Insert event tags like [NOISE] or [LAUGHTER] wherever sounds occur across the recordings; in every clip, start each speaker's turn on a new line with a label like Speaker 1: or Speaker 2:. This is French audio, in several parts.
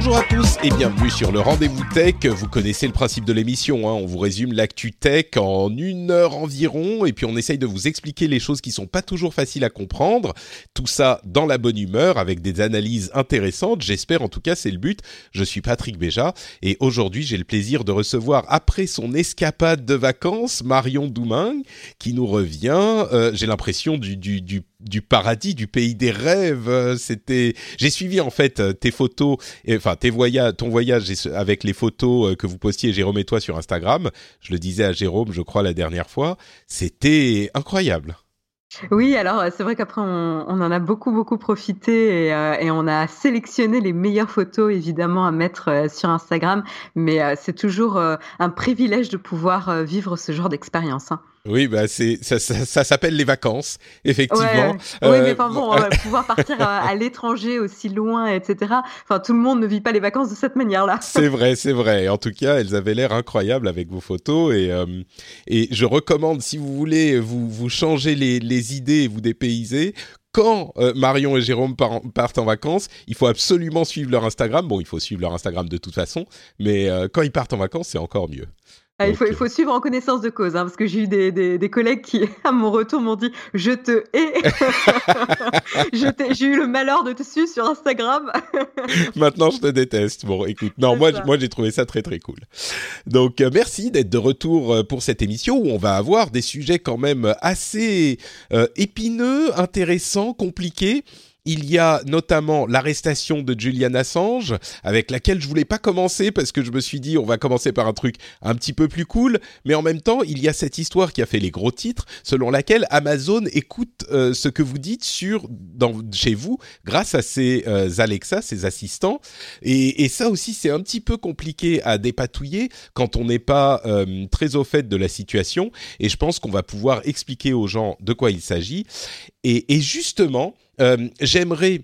Speaker 1: Bonjour à tous et bienvenue sur le Rendez-vous Tech. Vous connaissez le principe de l'émission, hein. on vous résume l'actu tech en une heure environ et puis on essaye de vous expliquer les choses qui sont pas toujours faciles à comprendre. Tout ça dans la bonne humeur avec des analyses intéressantes. J'espère en tout cas c'est le but. Je suis Patrick Béja et aujourd'hui j'ai le plaisir de recevoir après son escapade de vacances Marion Douming qui nous revient. Euh, j'ai l'impression du, du, du du paradis, du pays des rêves. Euh, C'était, j'ai suivi en fait euh, tes photos, enfin tes voyages, ton voyage avec les photos euh, que vous postiez Jérôme et toi sur Instagram. Je le disais à Jérôme, je crois la dernière fois, c'était incroyable.
Speaker 2: Oui, alors c'est vrai qu'après on, en a beaucoup beaucoup profité et, on a sélectionné les meilleures photos évidemment à mettre sur Instagram, mais c'est toujours un privilège de pouvoir vivre ce genre d'expérience. Hein.
Speaker 1: Oui, bah c'est ça, ça, ça s'appelle les vacances, effectivement.
Speaker 2: Ouais,
Speaker 1: Euh,
Speaker 2: oui, mais enfin bon, euh, pouvoir partir à, à l'étranger aussi loin, etc. Enfin, tout le monde ne vit pas les vacances de cette manière-là. [LAUGHS]
Speaker 1: C'est vrai, c'est vrai. En tout cas, elles avaient l'air incroyables avec vos photos et euh, et je recommande si vous voulez vous vous changer les les idées et vous dépayser. Quand euh, Marion et Jérôme par- partent en vacances, il faut absolument suivre leur Instagram. Bon, il faut suivre leur Instagram de toute façon, mais euh, quand ils partent en vacances, c'est encore mieux.
Speaker 2: Ah, il, faut, il faut suivre en connaissance de cause, hein, parce que j'ai eu des, des, des collègues qui, [LAUGHS] à mon retour, m'ont dit Je te hais. [LAUGHS] [LAUGHS] J'ai eu le malheur de te suivre sur Instagram.
Speaker 1: Maintenant, je te déteste. Bon, écoute, non,
Speaker 2: C'est
Speaker 1: moi,
Speaker 2: ça.
Speaker 1: moi, j'ai trouvé ça très très cool. Donc, euh, merci d'être de retour euh, pour cette émission où on va avoir des sujets quand même assez euh, épineux, intéressants, compliqués. Il y a notamment l'arrestation de Julian Assange, avec laquelle je voulais pas commencer parce que je me suis dit on va commencer par un truc un petit peu plus cool, mais en même temps il y a cette histoire qui a fait les gros titres, selon laquelle Amazon écoute euh, ce que vous dites sur chez vous grâce à ces euh, Alexa, ces assistants, et, ça aussi c'est un petit peu compliqué à dépatouiller quand on n'est pas euh, très au fait de la situation, et je pense qu'on va pouvoir expliquer aux gens de quoi il s'agit, et justement euh, j'aimerais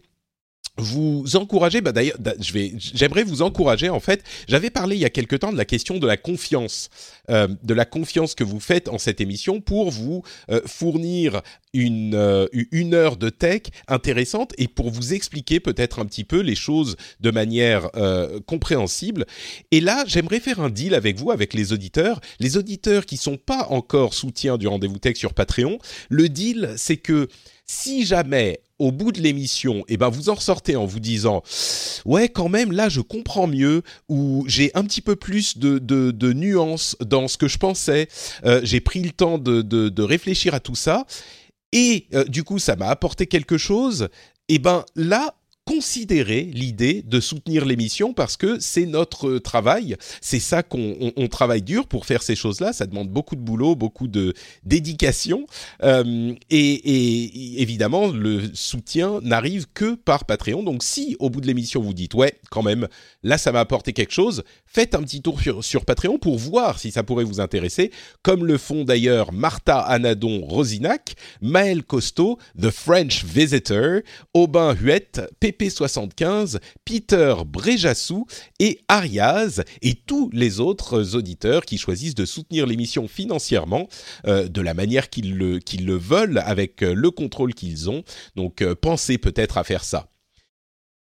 Speaker 1: vous encourager, bah d'ailleurs, j'aimerais vous encourager en fait. J'avais parlé il y a quelque temps de la question de la confiance, euh, de la confiance que vous faites en cette émission pour vous euh, fournir une une heure de tech intéressante et pour vous expliquer peut-être un petit peu les choses de manière compréhensible. Et là, j'aimerais faire un deal avec vous, avec les auditeurs, les auditeurs qui sont pas encore soutiens du rendez-vous tech sur Patreon. Le deal, c'est que si jamais au bout de l'émission, eh ben vous en ressortez en vous disant ouais quand même là je comprends mieux ou j'ai un petit peu plus de, de, nuances dans ce que je pensais, euh, j'ai pris le temps de, de, réfléchir à tout ça. Et euh, du coup ça m'a apporté quelque chose, et ben là considérez l'idée de soutenir l'émission parce que c'est notre euh, travail, c'est ça qu'on on- on travaille dur pour faire ces choses-là, ça demande beaucoup de boulot, beaucoup de dédication. Euh, et, évidemment, le soutien n'arrive que par Patreon. Donc, si au bout de l'émission vous dites ouais, quand même, là ça m'a apporté quelque chose, faites un petit tour sur, Patreon pour voir si ça pourrait vous intéresser, comme le font d'ailleurs Martha Anadon Rosinac, Maël Costo, The French Visitor, Aubin Huette, PP75, Peter Bréjassou et Ariaz et tous les autres auditeurs qui choisissent de soutenir l'émission financièrement euh, de la manière qu'ils le, qu'ils le veulent, avec euh, le contrôle qu'ils ont. Donc euh, pensez peut-être à faire ça.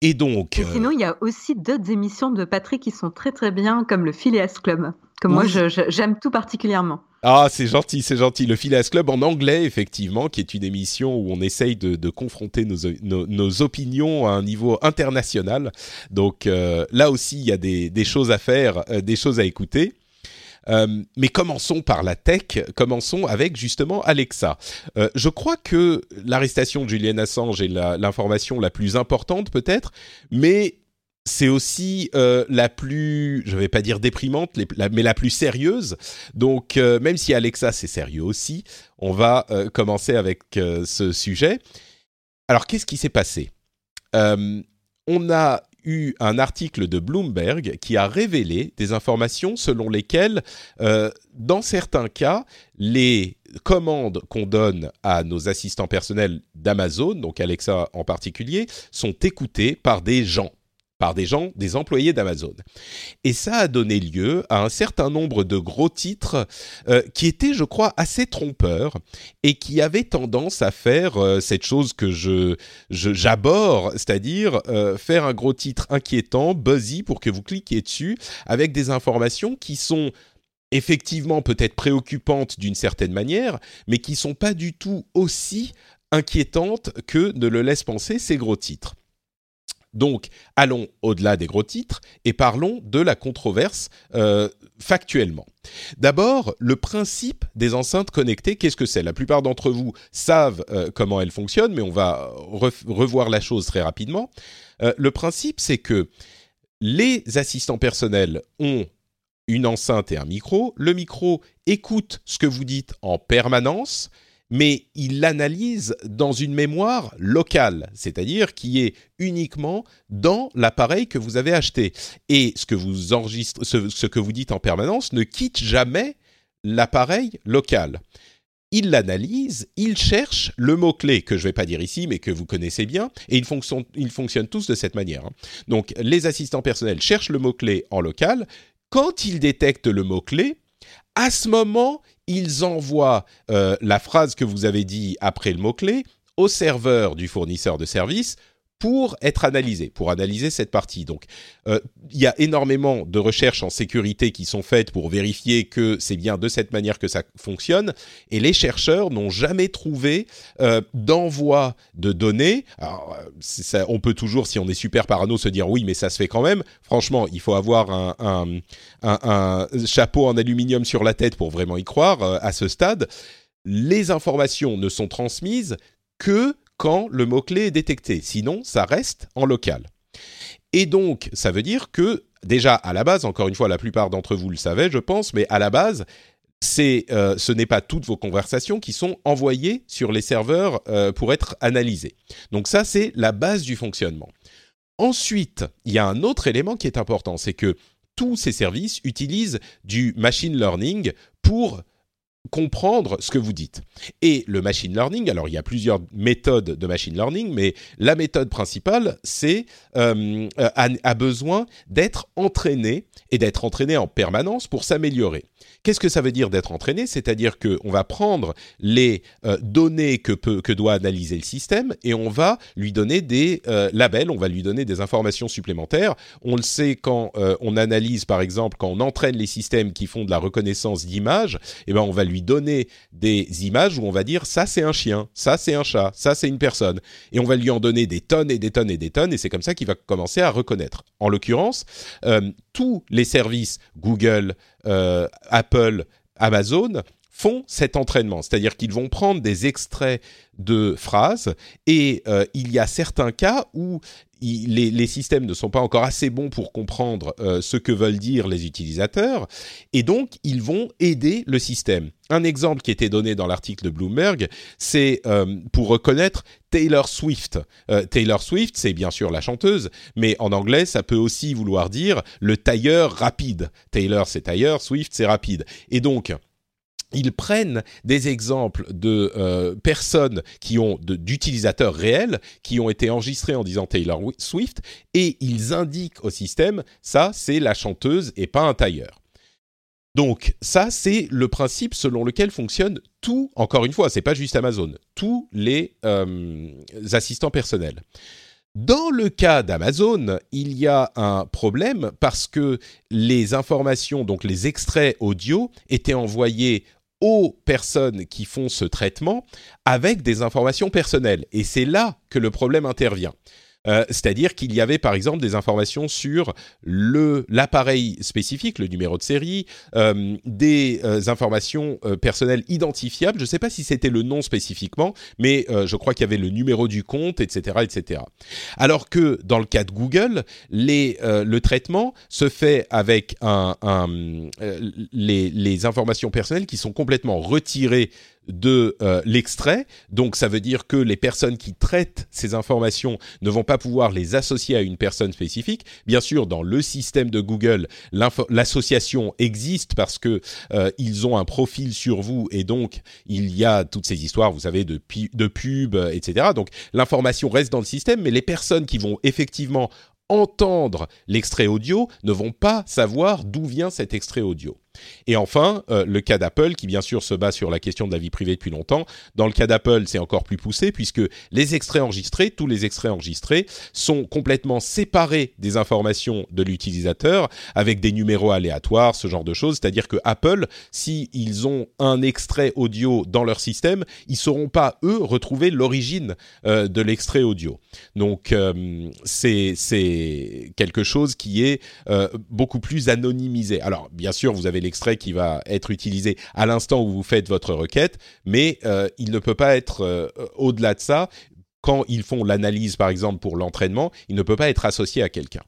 Speaker 1: Et donc,
Speaker 2: Et sinon, il y a aussi d'autres émissions de Patrick qui sont très très bien, comme le Phileas Club, que moi j'aime tout particulièrement.
Speaker 1: ah c'est gentil, c'est gentil. Le Phileas Club en anglais, effectivement, qui est une émission où on essaye de, de confronter nos, nos, nos opinions à un niveau international. Donc euh, là aussi, il y a des, des choses à faire, euh, des choses à écouter. Euh, mais commençons par la tech, commençons avec justement Alexa. Euh, je crois que l'arrestation de Julian Assange est la- l'information la, plus importante peut-être, mais c'est aussi euh, la plus, je vais pas dire déprimante, mais la plus sérieuse. Donc, euh, même si Alexa c'est sérieux aussi, on va euh, commencer avec ce sujet. Alors, qu'est-ce qui s'est passé? On a eu un article de Bloomberg qui a révélé des informations selon lesquelles, dans certains cas, les commandes qu'on donne à nos assistants personnels d'Amazon, donc Alexa en particulier, sont écoutées par des gens par des gens, des employés d'Amazon. Et ça a donné lieu à un certain nombre de gros titres euh, qui étaient, je crois, assez trompeurs et qui avaient tendance à faire euh, cette chose que je j'aborde, c'est-à-dire euh, faire un gros titre inquiétant, buzzy, pour que vous cliquiez dessus, avec des informations qui sont effectivement peut-être préoccupantes d'une certaine manière, mais qui sont pas du tout aussi inquiétantes que ne le laissent penser ces gros titres. Donc, allons au-delà des gros titres et parlons de la controverse euh, factuellement. D'abord, le principe des enceintes connectées, qu'est-ce que c'est? La plupart d'entre vous savent euh, comment elles fonctionnent, mais on va revoir la chose très rapidement. Euh, le principe, c'est que les assistants personnels ont une enceinte et un micro. Le micro écoute ce que vous dites en permanence mais il l'analyse dans une mémoire locale, c'est-à-dire qui est uniquement dans l'appareil que vous avez acheté. Et ce que vous enregistrez, ce, que vous dites en permanence ne quitte jamais l'appareil local. Il l'analyse, il cherche le mot-clé que je ne vais pas dire ici, mais que vous connaissez bien, et ils, fonctionnent tous de cette manière. Hein. Donc les assistants personnels cherchent le mot-clé en local. Quand ils détectent le mot-clé, à ce moment, ils envoient euh, la phrase que vous avez dit après le mot-clé au serveur du fournisseur de service pour être analysé, pour analyser cette partie. Donc, euh, il y a énormément de recherches en sécurité qui sont faites pour vérifier que c'est bien de cette manière que ça fonctionne, et les chercheurs n'ont jamais trouvé euh, d'envoi de données. Alors, ça, on peut toujours, si on est super parano, se dire oui, mais ça se fait quand même. Franchement, il faut avoir un, un, un, un chapeau en aluminium sur la tête pour vraiment y croire euh, à ce stade. Les informations ne sont transmises que quand le mot-clé est détecté. Sinon, ça reste en local. Et donc, ça veut dire que, déjà, à la base, encore une fois, la plupart d'entre vous le savaient, je pense, mais à la base, euh, ce n'est pas toutes vos conversations qui sont envoyées sur les serveurs euh, pour être analysées. Donc ça, c'est la base du fonctionnement. Ensuite, il y a un autre élément qui est important, c'est que tous ces services utilisent du machine learning pour comprendre ce que vous dites. Et le machine learning, alors il y a plusieurs méthodes de machine learning, mais la méthode principale, c'est euh, a, besoin d'être entraîné et d'être entraîné en permanence pour s'améliorer. Qu'est-ce que ça veut dire d'être entraîné C'est-à-dire qu'on va prendre les euh, données que, peut, que doit analyser le système et on va lui donner des euh, labels, on va lui donner des informations supplémentaires. On le sait quand euh, on analyse, par exemple, quand on entraîne les systèmes qui font de la reconnaissance d'images, eh ben on va lui donner des images où on va dire ça c'est un chien, ça c'est un chat, ça c'est une personne, et on va lui en donner des tonnes et des tonnes et des tonnes, et c'est comme ça qu'il va commencer à reconnaître. En l'occurrence, tous les services Google, euh, Apple, Amazon font cet entraînement, c'est-à-dire qu'ils vont prendre des extraits de phrases et euh, il y a certains cas où les, systèmes ne sont pas encore assez bons pour comprendre euh, ce que veulent dire les utilisateurs et donc ils vont aider le système. Un exemple qui était donné dans l'article de Bloomberg, c'est pour reconnaître Taylor Swift. Taylor Swift, c'est bien sûr la chanteuse, mais en anglais, ça peut aussi vouloir dire le tailleur rapide. Taylor, c'est tailleur, Swift, c'est rapide. Et donc, ils prennent des exemples de euh, personnes qui ont d'utilisateurs réels qui ont été enregistrés en disant Taylor Swift et ils indiquent au système ça c'est la chanteuse et pas un tailleur. Donc ça c'est le principe selon lequel fonctionne tout. Encore une fois, c'est pas juste Amazon, tous les euh, assistants personnels. Dans le cas d'Amazon, il y a un problème parce que les informations, donc les extraits audio, étaient envoyés aux personnes qui font ce traitement avec des informations personnelles. Et c'est là que le problème intervient. Euh, c'est-à-dire qu'il y avait par exemple des informations sur l'appareil spécifique, le numéro de série, euh, des informations personnelles identifiables. Je ne sais pas si c'était le nom spécifiquement, mais je crois qu'il y avait le numéro du compte, etc., etc. Alors que dans le cas de Google, les, le traitement se fait avec un, un les, les informations personnelles qui sont complètement retirées de euh, l'extrait. Donc ça veut dire que les personnes qui traitent ces informations ne vont pas pouvoir les associer à une personne spécifique. Bien sûr, dans le système de Google, l'association existe parce que euh, ils ont un profil sur vous et donc il y a toutes ces histoires, vous savez, de, de pub, etc. Donc l'information reste dans le système, mais les personnes qui vont effectivement entendre l'extrait audio ne vont pas savoir d'où vient cet extrait audio. Et enfin, euh, le cas d'Apple, qui bien sûr se base sur la question de la vie privée depuis longtemps. Dans le cas d'Apple, c'est encore plus poussé, puisque les extraits enregistrés, tous les extraits enregistrés, sont complètement séparés des informations de l'utilisateur, avec des numéros aléatoires, ce genre de choses. C'est-à-dire que Apple, s'ils ont un extrait audio dans leur système, ils sauront pas, eux, retrouver l'origine euh, de l'extrait audio. Donc, euh, c'est quelque chose qui est beaucoup plus anonymisé. Alors, bien sûr, vous avez extrait qui va être utilisé à l'instant où vous faites votre requête, mais euh, il ne peut pas être euh, au-delà de ça. Quand ils font l'analyse, par exemple, pour l'entraînement, il ne peut pas être associé à quelqu'un.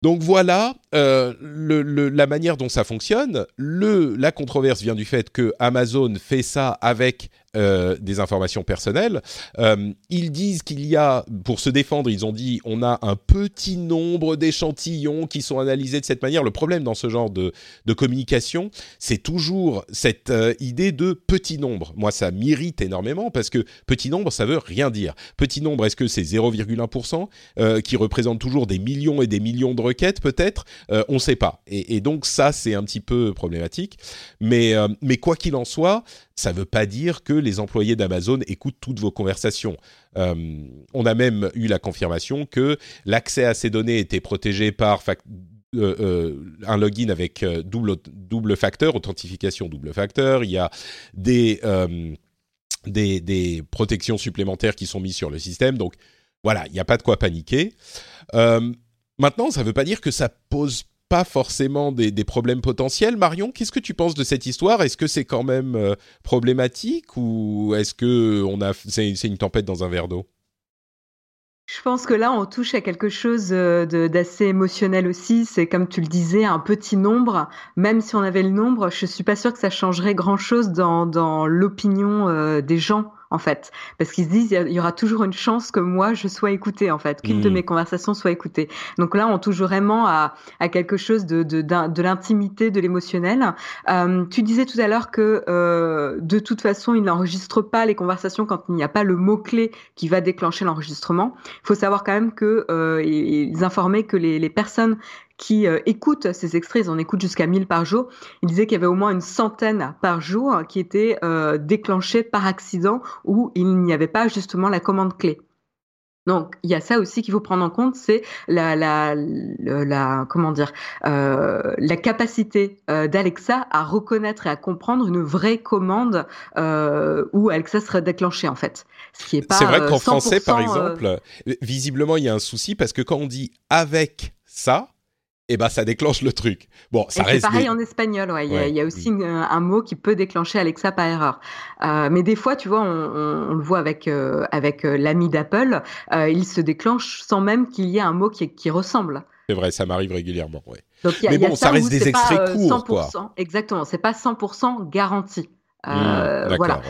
Speaker 1: Donc voilà euh, la manière dont ça fonctionne. La controverse vient du fait que Amazon fait ça avec euh, des informations personnelles. Euh, ils disent qu'il y a, pour se défendre, ils ont dit on a un petit nombre d'échantillons qui sont analysés de cette manière. Le problème dans ce genre de, de communication, c'est toujours cette euh, idée de petit nombre. Moi, ça m'irrite énormément parce que petit nombre, ça veut rien dire. Petit nombre, est-ce que c'est 0,1% qui représente toujours des millions et des millions de requêtes peut-être? On ne sait pas. Et, et, donc ça, c'est un petit peu problématique. Mais, mais quoi qu'il en soit, ça ne veut pas dire que les employés d'Amazon écoutent toutes vos conversations. Euh, on a même eu la confirmation que l'accès à ces données était protégé par euh, euh, un login avec double, double facteur, authentification double facteur. Il y a des, des, des, protections supplémentaires qui sont mises sur le système. Donc voilà, il n'y a pas de quoi paniquer. maintenant, ça ne veut pas dire que ça pose pas forcément des, problèmes potentiels. Marion, qu'est-ce que tu penses de cette histoire? Est-ce que c'est quand même euh, problématique ou est-ce que on a c'est, une tempête dans un verre d'eau?
Speaker 2: Je pense que là, on touche à quelque chose euh, d'assez émotionnel aussi. C'est comme tu le disais, un petit nombre. Même si on avait le nombre, je suis pas sûre que ça changerait grand-chose dans, l'opinion euh, des gens en fait, parce qu'ils se disent il y aura toujours une chance que moi je sois écoutée en fait, qu'une de hmm. mes conversations soit écoutée. Donc là, on touche vraiment à, à quelque chose de de, de l'intimité, de l'émotionnel. Euh, tu disais tout à l'heure que euh, de toute façon, ils n'enregistrent pas les conversations quand il n'y a pas le mot clé qui va déclencher l'enregistrement. Il faut savoir quand même que euh, ils informaient que les, les personnes qui euh, écoutent ces extraits, ils en écoutent jusqu'à 1000 par jour. Il disait qu'il y avait au moins une centaine par jour qui étaient euh, déclenchées par accident où il n'y avait pas justement la commande clé. Donc il y a ça aussi qu'il faut prendre en compte, c'est la, la, la, comment dire euh, la capacité euh, d'Alexa à reconnaître et à comprendre une vraie commande euh, où Alexa serait déclenchée en fait.
Speaker 1: Ce qui est pas. C'est vrai qu'en français par exemple, visiblement il y a un souci parce que quand on dit avec ça, et eh ben ça déclenche le truc. Bon, ça reste.
Speaker 2: C'est pareil en espagnol, ouais. Il, y a, aussi un mot qui peut déclencher Alexa par erreur. Euh, mais des fois, tu vois, on, le voit avec euh, avec euh, l'ami d'Apple, il se déclenche sans même qu'il y ait un mot qui, qui ressemble.
Speaker 1: C'est vrai, ça m'arrive régulièrement, ouais. Donc, mais bon, ça, reste des extraits courts, quoi.
Speaker 2: Exactement, c'est pas 100% garanti. Mmh, voilà.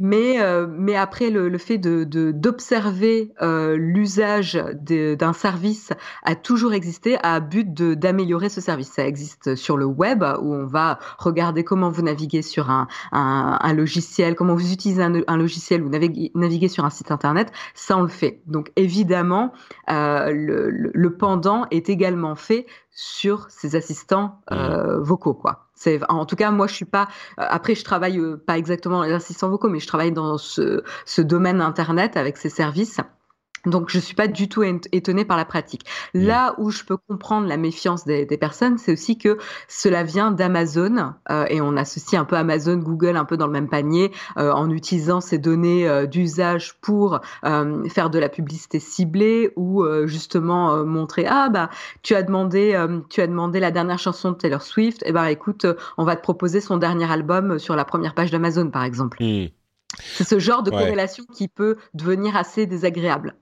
Speaker 2: Mais, euh, mais après, le, le fait de, d'observer euh, l'usage d'un service a toujours existé à but d'améliorer ce service. Ça existe sur le web où on va regarder comment vous naviguez sur un, un, un logiciel, comment vous utilisez un, logiciel ou naviguez, naviguez, sur un site internet. Ça, on le fait. Donc évidemment, euh, le, le, pendant est également fait sur ces assistants mmh. euh, vocaux, quoi. C'est en tout cas moi je suis pas. Euh, après je travaille euh, pas exactement les assistants vocaux, mais je travaille dans ce, ce domaine internet avec ces services. Donc, je suis pas du tout étonnée par la pratique. Mmh. Là où je peux comprendre la méfiance des, personnes, c'est aussi que cela vient d'Amazon euh, et on associe un peu Amazon, Google un peu dans le même panier euh, en utilisant ces données euh, d'usage pour faire de la publicité ciblée ou justement montrer ah bah tu as demandé tu as demandé la dernière chanson de Taylor Swift et eh ben écoute on va te proposer son dernier album sur la première page d'Amazon par exemple. Mmh. C'est ce genre de corrélation qui peut devenir assez désagréable.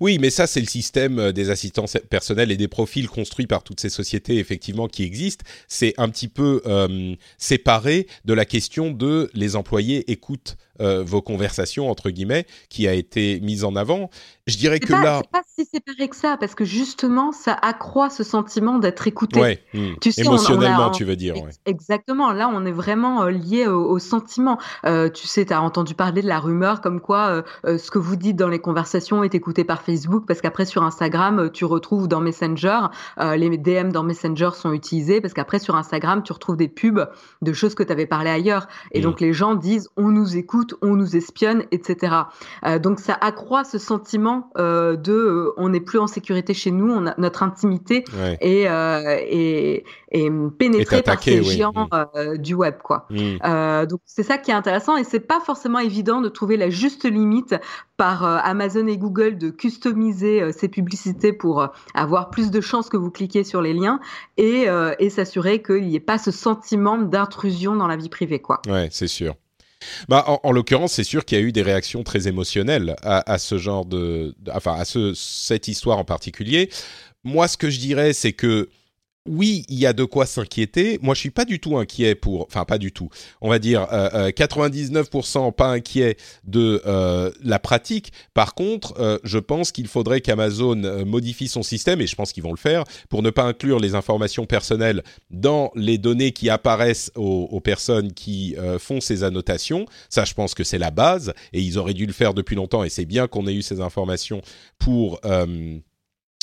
Speaker 1: Oui, mais ça, c'est le système euh, des assistants personnels et des profils construits par toutes ces sociétés, effectivement, qui existent. C'est un petit peu euh, séparé de la question de les employés écoutent euh, vos conversations entre guillemets qui a été mise en avant. Je dirais que là,
Speaker 2: c'est pas si séparé que ça parce que justement ça accroît ce sentiment d'être écouté.
Speaker 1: Ouais, hmm. tu sais, émotionnellement, tu veux dire.
Speaker 2: Exactement. Là, on est vraiment euh, lié au, sentiment. Euh, tu sais, tu as entendu parler de la rumeur comme quoi ce que vous dites dans les conversations est écouté par Facebook parce qu'après sur Instagram, tu retrouves dans Messenger les DM dans Messenger sont utilisés parce qu'après sur Instagram, tu retrouves des pubs de choses que tu avais parlé ailleurs et hmm. donc les gens disent on nous écoute on nous espionne, etc. Euh, donc ça accroît ce sentiment euh, de euh, on n'est plus en sécurité chez nous, on a, notre intimité est, pénétrée par ces géants mm. du web, quoi. Mm. donc c'est ça qui est intéressant et c'est pas forcément évident de trouver la juste limite par Amazon et Google de customiser ces publicités pour avoir plus de chances que vous cliquiez sur les liens et, s'assurer qu'il n'y ait pas ce sentiment d'intrusion dans la vie privée, quoi.
Speaker 1: Ouais, c'est sûr. Bah, en, l'occurrence, c'est sûr qu'il y a eu des réactions très émotionnelles à, ce genre de, enfin, à ce, cette histoire en particulier. Moi, ce que je dirais, c'est que oui, il y a de quoi s'inquiéter. Moi, je suis pas du tout inquiet pour, enfin pas du tout. On va dire 99% euh, euh, pas inquiet de euh, la pratique. Par contre, je pense qu'il faudrait qu'Amazon modifie son système et je pense qu'ils vont le faire pour ne pas inclure les informations personnelles dans les données qui apparaissent aux, aux personnes qui font ces annotations. Ça, je pense que c'est la base et ils auraient dû le faire depuis longtemps et c'est bien qu'on ait eu ces informations pour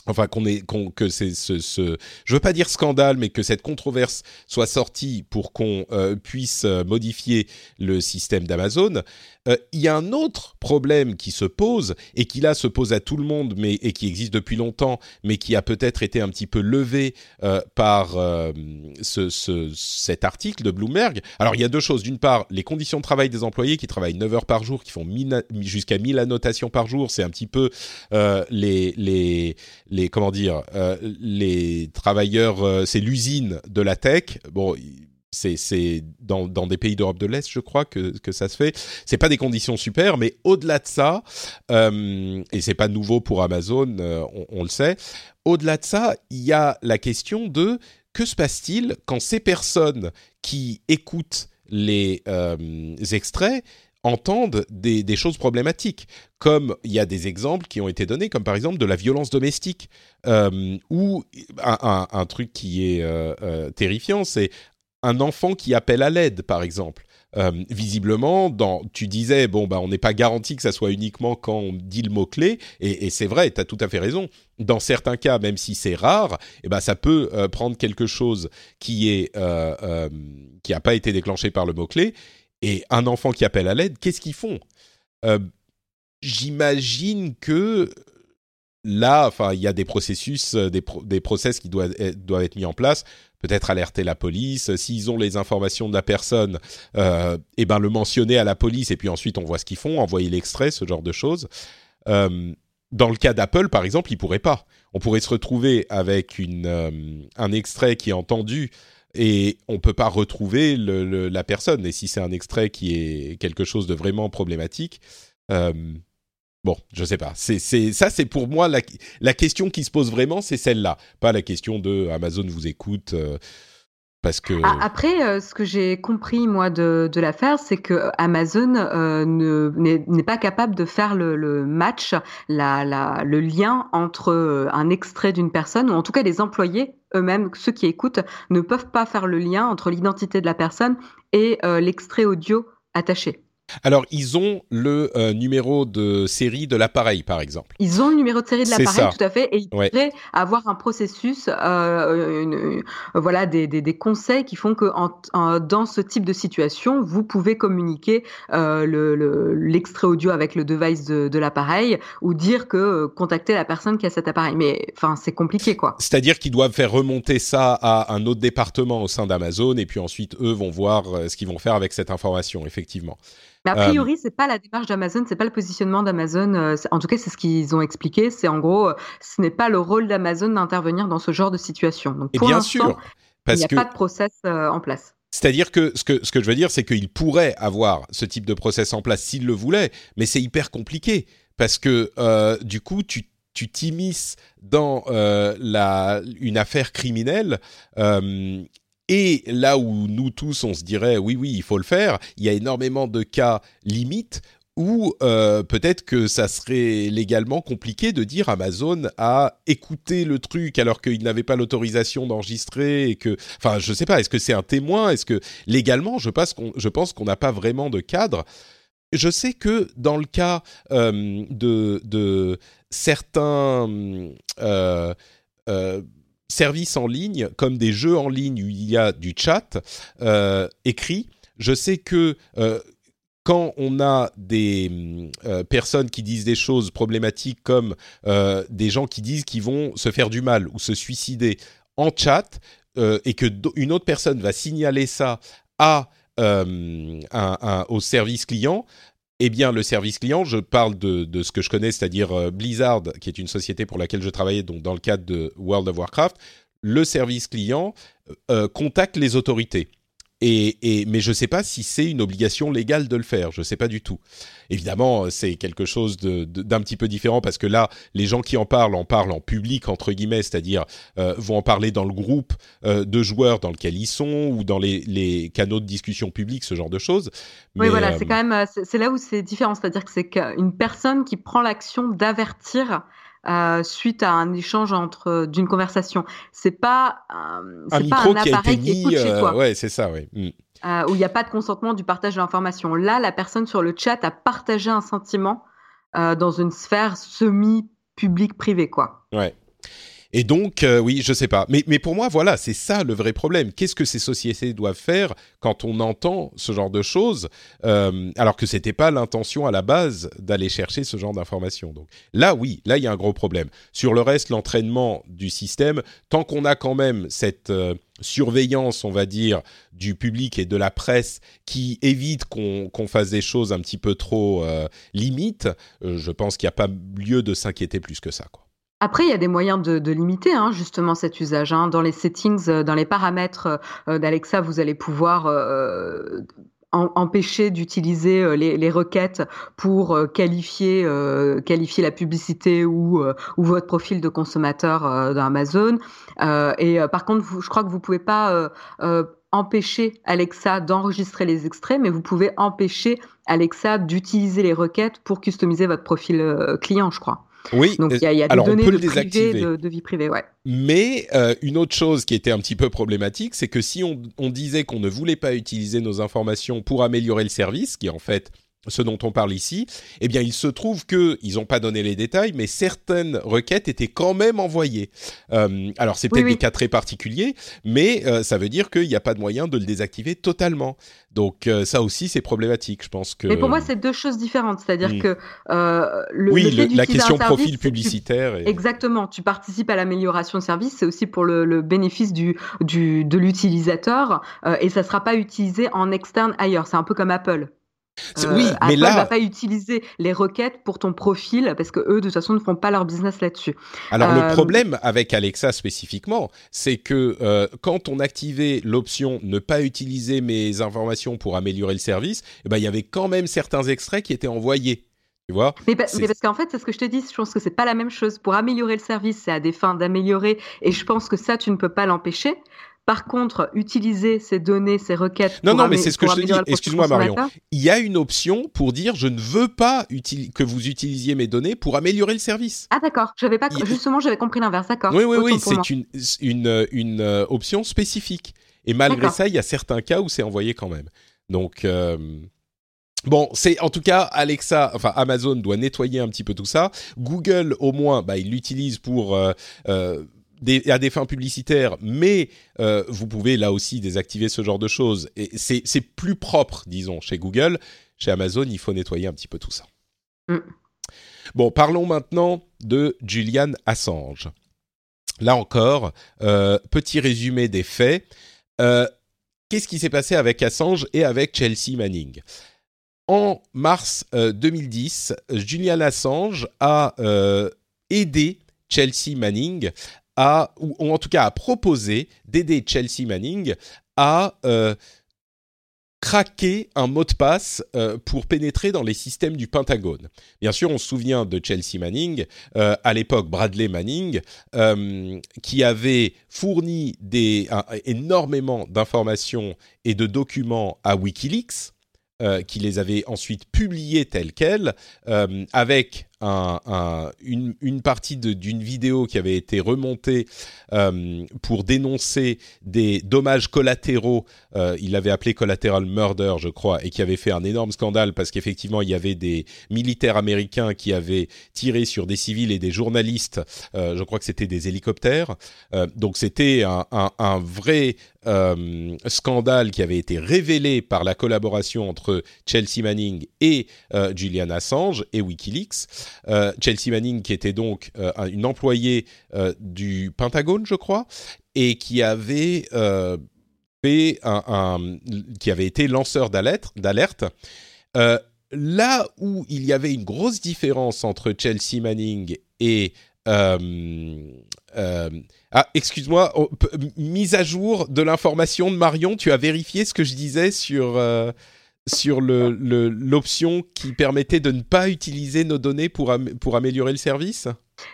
Speaker 1: enfin qu'on ait que ce je veux pas dire scandale mais que cette controverse soit sortie pour qu'on euh, puisse euh, modifier le système d'Amazon euh, il y a un autre problème qui se pose et qui là se pose à tout le monde, mais et qui existe depuis longtemps, mais qui a peut-être été un petit peu levé euh, par euh, ce, ce, cet article de Bloomberg. Alors il y a deux choses. D'une part, les conditions de travail des employés qui travaillent 9 heures par jour, qui font jusqu'à 1000 annotations par jour, c'est un petit peu les, les, les comment dire les travailleurs, c'est l'usine de la tech. Bon c'est dans, dans, des pays d'Europe de l'Est, je crois que, que ça se fait. C'est pas des conditions super, mais au-delà de ça, euh, et c'est pas nouveau pour Amazon, euh, on, le sait. Au-delà de ça, il y a la question de que se passe-t-il quand ces personnes qui écoutent les euh, extraits entendent des, des, choses problématiques, comme il y a des exemples qui ont été donnés, comme par exemple de la violence domestique, euh, ou un, un, truc qui est terrifiant, c'est un enfant qui appelle à l'aide, par exemple. Euh, visiblement, dans, tu disais, bon, bah, on n'est pas garanti que ça soit uniquement quand on dit le mot-clé, et, c'est vrai, tu as tout à fait raison. Dans certains cas, même si c'est rare, eh ben, ça peut euh, prendre quelque chose qui est euh, n'a pas été déclenché par le mot-clé, et un enfant qui appelle à l'aide, qu'est-ce qu'ils font? J'imagine que là, il y a des processus, des, des process qui doivent doivent être mis en place peut-être alerter la police. S'ils ont les informations de la personne, euh, eh ben le mentionner à la police et puis ensuite on voit ce qu'ils font, envoyer l'extrait, ce genre de choses. Euh, dans le cas d'Apple, par exemple, ils pourraient pas. On pourrait se retrouver avec une, euh, un extrait qui est entendu et on peut pas retrouver la personne. Et si c'est un extrait qui est quelque chose de vraiment problématique, Bon, je sais pas. Ça, c'est pour moi la, question qui se pose vraiment, c'est celle-là, pas la question de Amazon vous écoute. Euh, parce que...
Speaker 2: Après, euh, ce que j'ai compris moi de, l'affaire, c'est que Amazon euh, n'est pas capable de faire le, match, le lien entre un extrait d'une personne, ou en tout cas les employés eux-mêmes, ceux qui écoutent, ne peuvent pas faire le lien entre l'identité de la personne et l'extrait audio attaché.
Speaker 1: Alors, ils ont le euh, numéro de série de l'appareil, par exemple.
Speaker 2: Ils ont le numéro de série de l'appareil, tout à fait, et ils pourraient avoir un processus, euh, voilà, des, des, des, conseils qui font que en, dans ce type de situation, vous pouvez communiquer euh, l'extrait le, audio avec le device de, de l'appareil ou dire que euh, contacter la personne qui a cet appareil. Mais enfin, c'est compliqué, quoi.
Speaker 1: C'est-à-dire qu'ils doivent faire remonter ça à un autre département au sein d'Amazon, et puis ensuite, eux vont voir ce qu'ils vont faire avec cette information, effectivement.
Speaker 2: Mais a priori, c'est pas la démarche d'Amazon, c'est pas le positionnement d'Amazon. Euh, en tout cas, c'est ce qu'ils ont expliqué. C'est en gros, euh, ce n'est pas le rôle d'Amazon d'intervenir dans ce genre de situation. Donc,
Speaker 1: pour bien sûr,
Speaker 2: parce il n'y a pas de process euh, en place.
Speaker 1: C'est-à-dire que ce, que ce que je veux dire, c'est qu'il pourrait avoir ce type de process en place s'il le voulait, mais c'est hyper compliqué parce que du coup, tu tu t'immisces dans la, une affaire criminelle et là où nous tous, on se dirait oui, oui, il faut le faire, il y a énormément de cas limites où euh, peut-être que ça serait légalement compliqué de dire Amazon a écouté le truc alors qu'il n'avait pas l'autorisation d'enregistrer et que, enfin, je sais pas, est-ce que c'est un témoin? Est-ce que légalement, je pense qu'on, n'a pas vraiment de cadre. Je sais que dans le cas euh, de, de certains euh, services en ligne, comme des jeux en ligne où il y a du chat euh, écrit, je sais que euh, quand on a des euh, personnes qui disent des choses problématiques comme des gens qui disent qu'ils vont se faire du mal ou se suicider en chat et que une autre personne va signaler ça à au service client, eh bien, le service client, je parle de, ce que je connais, c'est-à-dire euh, Blizzard, qui est une société pour laquelle je travaillais donc dans le cadre de World of Warcraft, le service client euh, contacte les autorités. Et, mais je ne sais pas si c'est une obligation légale de le faire. Je ne sais pas du tout. Évidemment, c'est quelque chose d'un petit peu différent parce que là, les gens qui en parlent en parlent en public entre guillemets, c'est-à-dire euh, vont en parler dans le groupe euh, de joueurs dans lequel ils sont ou dans les, canaux de discussion publique, ce genre de choses.
Speaker 2: oui, voilà, c'est euh, quand même c'est là où c'est différent, c'est-à-dire que c'est qu'une personne qui prend l'action d'avertir euh, suite à un échange entre d'une conversation. C'est pas
Speaker 1: euh, un pas un appareil qui, écoute chez toi. ouais, c'est ça, oui.
Speaker 2: Mm. Euh, où il n'y a pas de consentement du partage de l'information. Là, la personne sur le chat a partagé un sentiment dans une sphère semi publique privée, quoi.
Speaker 1: Ouais. Et donc, euh, oui, je sais pas. Mais, mais pour moi, voilà, c'est ça le vrai problème. Qu'est-ce que ces sociétés doivent faire quand on entend ce genre de choses, euh, alors que c'était pas l'intention à la base d'aller chercher ce genre d'informations? Donc là, oui, là, il y a un gros problème. Sur le reste, l'entraînement du système, tant qu'on a quand même cette euh, surveillance, on va dire, du public et de la presse qui évite qu'on fasse des choses un petit peu trop limites, je pense qu'il n'y a pas lieu de s'inquiéter plus que ça. Quoi.
Speaker 2: Après, il y a des moyens de, limiter hein, justement cet usage. Hein. Dans les settings, euh, dans les paramètres euh, d'Alexa, vous allez pouvoir euh, empêcher d'utiliser les, requêtes pour qualifier, la publicité ou, votre profil de consommateur d'Amazon. et par contre, je crois que vous pouvez pas empêcher Alexa d'enregistrer les extraits, mais vous pouvez empêcher Alexa d'utiliser les requêtes pour customiser votre profil client, je crois.
Speaker 1: Oui,
Speaker 2: donc il y a, y a des données de, de, vie privée, ouais.
Speaker 1: Mais euh, une autre chose qui était un petit peu problématique, c'est que si on, on disait qu'on ne voulait pas utiliser nos informations pour améliorer le service, qui en fait ce dont on parle ici, eh bien, il se trouve que ils n'ont pas donné les détails, mais certaines requêtes étaient quand même envoyées. Euh, alors, c'est peut-être des cas très particuliers, mais euh, ça veut dire qu'il n'y a pas de moyen de le désactiver totalement. Donc, euh, ça aussi, c'est problématique. Je pense que.
Speaker 2: Mais pour moi, c'est deux choses différentes. C'est-à-dire hmm. que
Speaker 1: le, oui, la question profil publicitaire.
Speaker 2: Exactement. Tu participes à l'amélioration de service. C'est aussi pour le, bénéfice du, du de l'utilisateur, et ça ne sera pas utilisé en externe ailleurs. C'est un peu comme Apple.
Speaker 1: Euh, oui, mais là,
Speaker 2: va pas utiliser les requêtes pour ton profil parce que eux, de toute façon, ne font pas leur business là-dessus.
Speaker 1: Alors le euh, problème avec Alexa spécifiquement, c'est que euh, quand on activait l'option ne pas utiliser mes informations pour améliorer le service, eh ben il y avait quand même certains extraits qui étaient envoyés. Tu vois?
Speaker 2: Mais, parce qu'en fait, c'est ce que je te dis, je pense que c'est pas la même chose. Pour améliorer le service, c'est à des fins d'améliorer, et je pense que ça, tu ne peux pas l'empêcher. Par contre, utiliser ces données, ces requêtes.
Speaker 1: Non, non, mais c'est ce que je te dis. Excuse-moi, Marion. Il y a une option pour dire je ne veux pas que vous utilisiez mes données pour améliorer le service.
Speaker 2: Ah, d'accord. J'avais pas, justement, j'avais compris l'inverse. D'accord.
Speaker 1: Oui, oui, oui. C'est une, une, une euh, option spécifique. Et malgré ça, il y a certains cas où c'est envoyé quand même. Donc, euh, Bon, c'est en tout cas Alexa, enfin Amazon doit nettoyer un petit peu tout ça. Google, au moins, bah, il l'utilise pour euh, euh, des, à des fins publicitaires, mais euh, vous pouvez là aussi désactiver ce genre de choses. Et c'est plus propre, disons, chez Google. Chez Amazon, il faut nettoyer un petit peu tout ça. Mm. Bon, parlons maintenant de Julian Assange. Là encore, petit résumé des faits. Qu'est-ce qui s'est passé avec Assange et avec Chelsea Manning? En mars 2010, euh, Julian Assange a euh, aidé Chelsea Manning à, ou, en tout cas a proposé d'aider Chelsea Manning à euh, craquer un mot de passe pour pénétrer dans les systèmes du Pentagone. Bien sûr, on se souvient de Chelsea Manning, à l'époque Bradley Manning, qui avait fourni énormément d'informations et de documents à Wikileaks. qui les avait ensuite publiés tels quels, avec une, partie d'une vidéo qui avait été remontée euh, pour dénoncer des dommages collatéraux. Euh, il l'avait appelé collateral murder, je crois, et qui avait fait un énorme scandale parce qu'effectivement, il y avait des militaires américains qui avaient tiré sur des civils et des journalistes. Euh, je crois que c'était des hélicoptères. donc c'était un, vrai scandale qui avait été révélé par la collaboration entre Chelsea Manning et Julian Assange et WikiLeaks. Euh, Chelsea Manning, qui était donc euh, une employée euh, du Pentagone, je crois, et qui avait été lanceur d'alerte. là où il y avait une grosse différence entre Chelsea Manning et ah, excuse-moi, mise à jour de l'information de Marion, tu as vérifié ce que je disais sur sur l'option le, qui permettait de ne pas utiliser nos données pour, pour améliorer le service?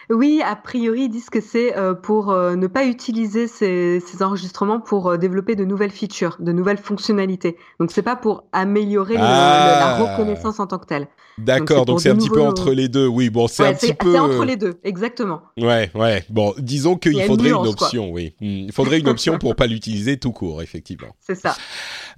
Speaker 2: Oui, a priori, ils disent que c'est euh, pour euh, ne pas utiliser ces, enregistrements pour euh, développer de nouvelles features, de nouvelles fonctionnalités. Donc, c'est pas pour améliorer la
Speaker 1: Ah.
Speaker 2: reconnaissance en tant que telle.
Speaker 1: D'accord, donc c'est un petit peu entre les deux. Oui, bon, c'est
Speaker 2: Ouais,
Speaker 1: un petit peu.
Speaker 2: c'est entre les deux, exactement.
Speaker 1: Ouais, ouais. Bon, disons qu'il
Speaker 2: une
Speaker 1: faudrait une
Speaker 2: quoi.
Speaker 1: option, oui. Hmm, Il faudrait une option pour pas l'utiliser tout court, effectivement.
Speaker 2: C'est ça.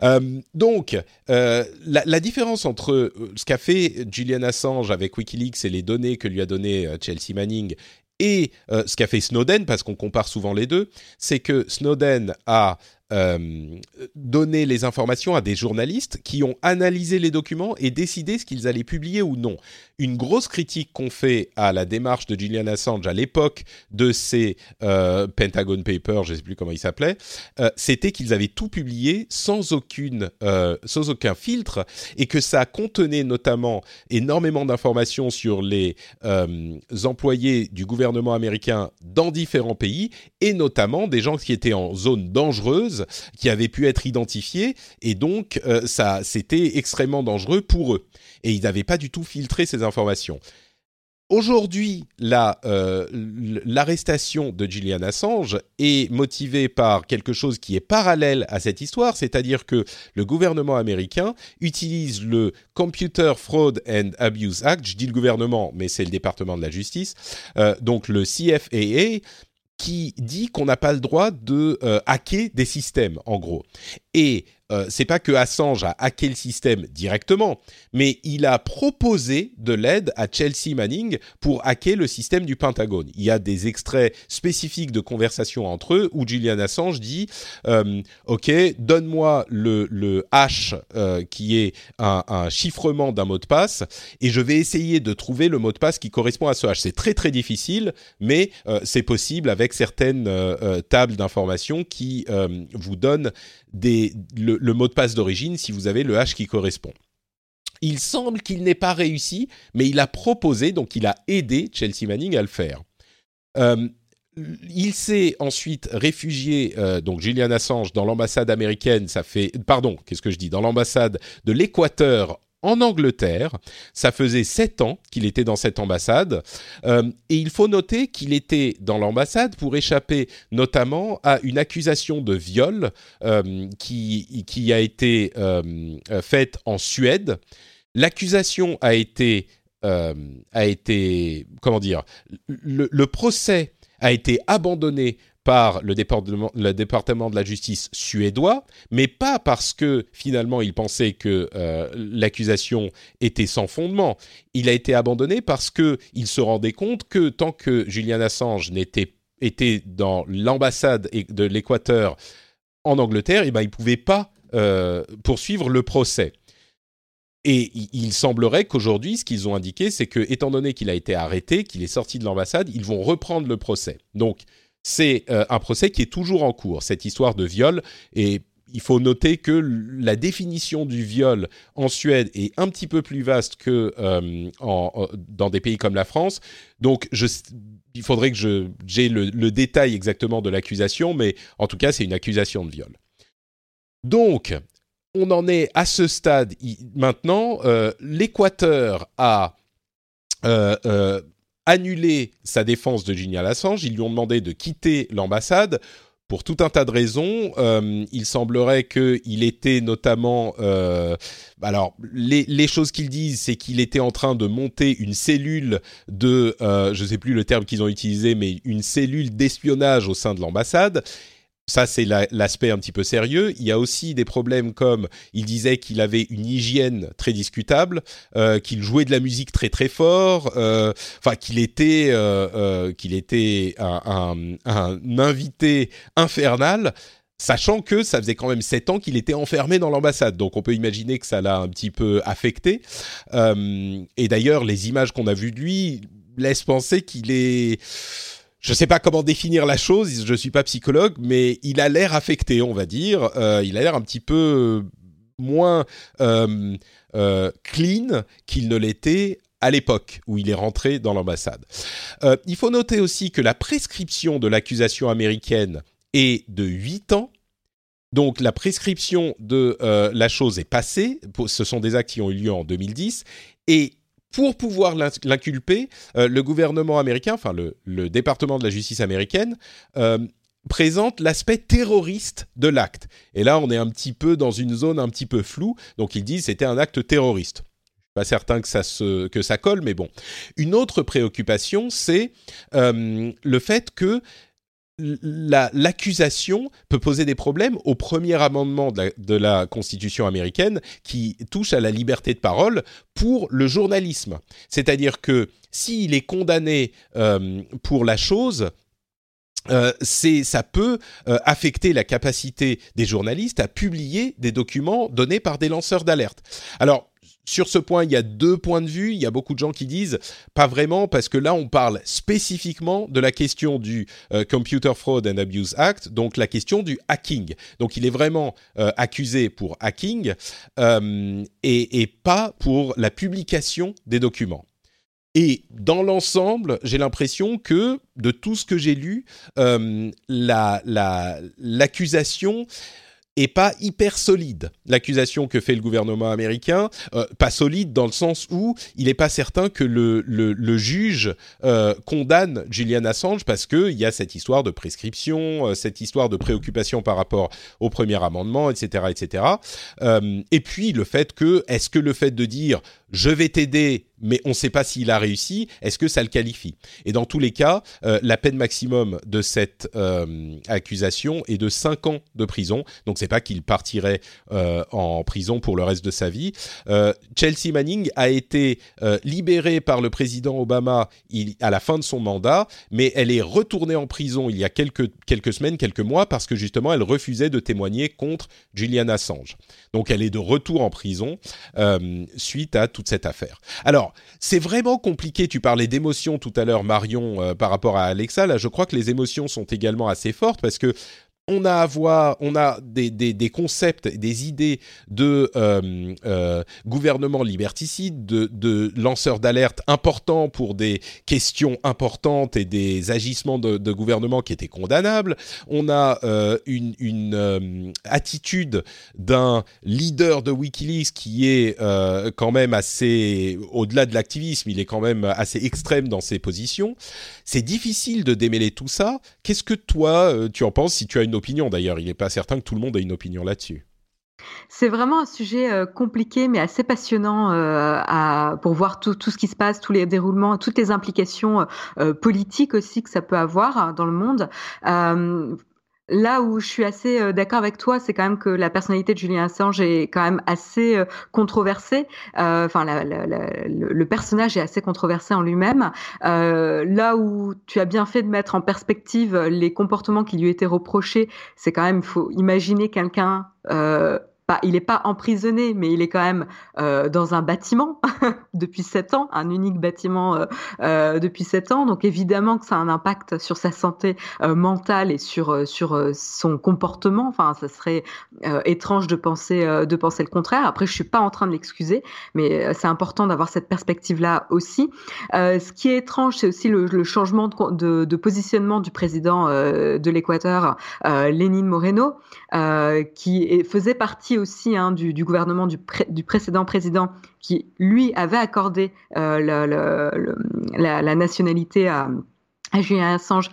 Speaker 1: Euh, donc, euh, la, différence entre euh, ce qu'a fait Julian Assange avec WikiLeaks et les données que lui a donné euh, Chelsea Manning et ce qu'a fait Snowden, parce qu'on compare souvent les deux, c'est que Snowden a euh, donné les informations à des journalistes qui ont analysé les documents et décidé ce qu'ils allaient publier ou non. Une grosse critique qu'on fait à la démarche de Julian Assange à l'époque de ces euh, Pentagon Papers, je ne sais plus comment ils s'appelaient, euh, c'était qu'ils avaient tout publié sans aucune, euh, sans aucun filtre et que ça contenait notamment énormément d'informations sur les employés du gouvernement américain dans différents pays et notamment des gens qui étaient en zone dangereuse, qui avaient pu être identifiés et donc euh, ça c'était extrêmement dangereux pour eux et ils n'avaient pas du tout filtré ces informations. Aujourd'hui, la, euh, l'arrestation de Julian Assange est motivée par quelque chose qui est parallèle à cette histoire, c'est-à-dire que le gouvernement américain utilise le Computer Fraud and Abuse Act, je dis le gouvernement, mais c'est le département de la justice, euh, donc le CFAA, qui dit qu'on n'a pas le droit de euh, hacker des systèmes, en gros. Et euh, c'est pas que Assange a hacké le système directement, mais il a proposé de l'aide à Chelsea Manning pour hacker le système du Pentagone. Il y a des extraits spécifiques de conversations entre eux où Julian Assange dit euh, Ok, donne-moi le, le hash euh, qui est un, un chiffrement d'un mot de passe et je vais essayer de trouver le mot de passe qui correspond à ce hash. C'est très très difficile, mais euh, c'est possible avec certaines tables d'information qui vous donnent le mot de passe d'origine si vous avez le hash qui correspond. Il semble qu'il n'ait pas réussi, mais il a proposé, donc il a aidé Chelsea Manning à le faire. Euh, il s'est ensuite réfugié, euh, donc Julian Assange, dans l'ambassade américaine. Ça fait, pardon, qu'est-ce que je dis, dans l'ambassade de l'Équateur en Angleterre. Ça faisait sept ans qu'il était dans cette ambassade. Euh, et il faut noter qu'il était dans l'ambassade pour échapper notamment à une accusation de viol euh, qui, a été euh, faite en Suède. L'accusation a été, a été, comment dire, le procès a été abandonné par le département, de la justice suédois, mais pas parce que finalement il pensait que euh, l'accusation était sans fondement. Il a été abandonné parce que il se rendait compte que tant que Julian Assange n'était était dans l'ambassade de l'Équateur en Angleterre, et eh ben il pouvait pas euh, poursuivre le procès. Et il semblerait qu'aujourd'hui, ce qu'ils ont indiqué, c'est que, étant donné qu'il a été arrêté, qu'il est sorti de l'ambassade, ils vont reprendre le procès. Donc, c'est euh, un procès qui est toujours en cours, cette histoire de viol. Et il faut noter que la définition du viol en Suède est un petit peu plus vaste que euh, dans des pays comme la France. Donc, il faudrait que j'ai le, détail exactement de l'accusation, mais en tout cas, c'est une accusation de viol. Donc, on en est à ce stade maintenant. Euh, L'Équateur a annulé sa défense de Julian Assange. Ils lui ont demandé de quitter l'ambassade pour tout un tas de raisons. Euh, il semblerait qu'il était notamment... Euh, alors, les, choses qu'ils disent, c'est qu'il était en train de monter une cellule de... Euh, je ne sais plus le terme qu'ils ont utilisé, mais une cellule d'espionnage au sein de l'ambassade ça, c'est l'aspect un petit peu sérieux. Il y a aussi des problèmes comme il disait qu'il avait une hygiène très discutable, euh, qu'il jouait de la musique très très fort, euh, enfin qu'il était euh, qu'il était un, invité infernal sachant que ça faisait quand même sept ans qu'il était enfermé dans l'ambassade. Donc on peut imaginer que ça l'a un petit peu affecté. et d'ailleurs, les images qu'on a vues de lui laissent penser qu'il est je ne sais pas comment définir la chose, je ne suis pas psychologue, mais il a l'air affecté, on va dire. Euh, il a l'air un petit peu moins euh, euh, clean qu'il ne l'était à l'époque où il est rentré dans l'ambassade. il faut noter aussi que la prescription de l'accusation américaine est de 8 ans. Donc la prescription de la chose est passée, ce sont des actes qui ont eu lieu en 2010, et pour pouvoir l'inculper, euh, le gouvernement américain, enfin le, département de la justice américaine, euh, présente l'aspect terroriste de l'acte. Et là, on est un petit peu dans une zone un petit peu floue. Donc ils disent c'était un acte terroriste. Pas certain que ça se, que ça colle, mais bon. Une autre préoccupation, c'est euh, le fait que l'accusation peut poser des problèmes au premier amendement de la, Constitution américaine qui touche à la liberté de parole pour le journalisme. C'est-à-dire que s'il est condamné euh, pour la chose, euh, ça peut euh, affecter la capacité des journalistes à publier des documents donnés par des lanceurs d'alerte. Alors, sur ce point, il y a deux points de vue. Il y a beaucoup de gens qui disent pas vraiment parce que là, on parle spécifiquement de la question du euh, Computer Fraud and Abuse Act, donc la question du hacking. Donc, il est vraiment euh, accusé pour hacking euh, et, pas pour la publication des documents. Et dans l'ensemble, j'ai l'impression que de tout ce que j'ai lu, l'accusation et pas hyper solide. L'accusation que fait le gouvernement américain, euh, pas solide dans le sens où il n'est pas certain que le, le, juge euh, condamne Julian Assange parce qu'il y a cette histoire de prescription, euh, cette histoire de préoccupation par rapport au premier amendement, etc. etc. et puis le fait que, est-ce que le fait de dire je vais t'aider mais on ne sait pas s'il a réussi, est-ce que ça le qualifie? Et dans tous les cas, euh, la peine maximum de cette euh, accusation est de 5 ans de prison, donc c'est pas qu'il partirait euh, en prison pour le reste de sa vie. Chelsea Manning a été libérée par le président Obama à la fin de son mandat, mais elle est retournée en prison il y a quelques, quelques semaines, quelques mois, parce que justement elle refusait de témoigner contre Julian Assange. Donc elle est de retour en prison suite à cette affaire. Alors, c'est vraiment compliqué. Tu parlais d'émotions tout à l'heure, Marion, euh, par rapport à Alexa. Là, je crois que les émotions sont également assez fortes parce que on a à voir, on a des, concepts, des idées de euh, euh, gouvernement liberticide, de, lanceurs d'alerte importants pour des questions importantes et des agissements de, gouvernement qui étaient condamnables. On a euh, une, une attitude d'un leader de WikiLeaks qui est quand même assez, au-delà de l'activisme, il est quand même assez extrême dans ses positions. C'est difficile de démêler tout ça. Qu'est-ce que toi, tu en penses si tu as une d'ailleurs. Il n'est pas certain que tout le monde ait une opinion là-dessus.
Speaker 2: C'est vraiment un sujet euh, compliqué mais assez passionnant euh, pour voir tout, tout, ce qui se passe, tous les déroulements, toutes les implications euh, politiques aussi que ça peut avoir hein, dans le monde. Là où je suis assez d'accord avec toi, c'est quand même que la personnalité de Julien Assange est quand même assez controversée. Enfin, le, personnage est assez controversé en lui-même. là où tu as bien fait de mettre en perspective les comportements qui lui étaient reprochés, c'est quand même, il faut imaginer quelqu'un il n'est pas emprisonné, mais il est quand même euh, dans un bâtiment [LAUGHS] depuis sept ans, un unique bâtiment euh, euh, depuis sept ans. Donc évidemment que ça a un impact sur sa santé mentale et sur sur son comportement. Enfin, ça serait étrange de penser de penser le contraire. Après, je suis pas en train de l'excuser, mais c'est important d'avoir cette perspective-là aussi. ce qui est étrange, c'est aussi le, changement de, de, positionnement du président de l'Équateur, Lénine Moreno, qui faisait partie aussi hein, du, gouvernement du, précédent président qui, lui, avait accordé euh, la, nationalité à, Julien Assange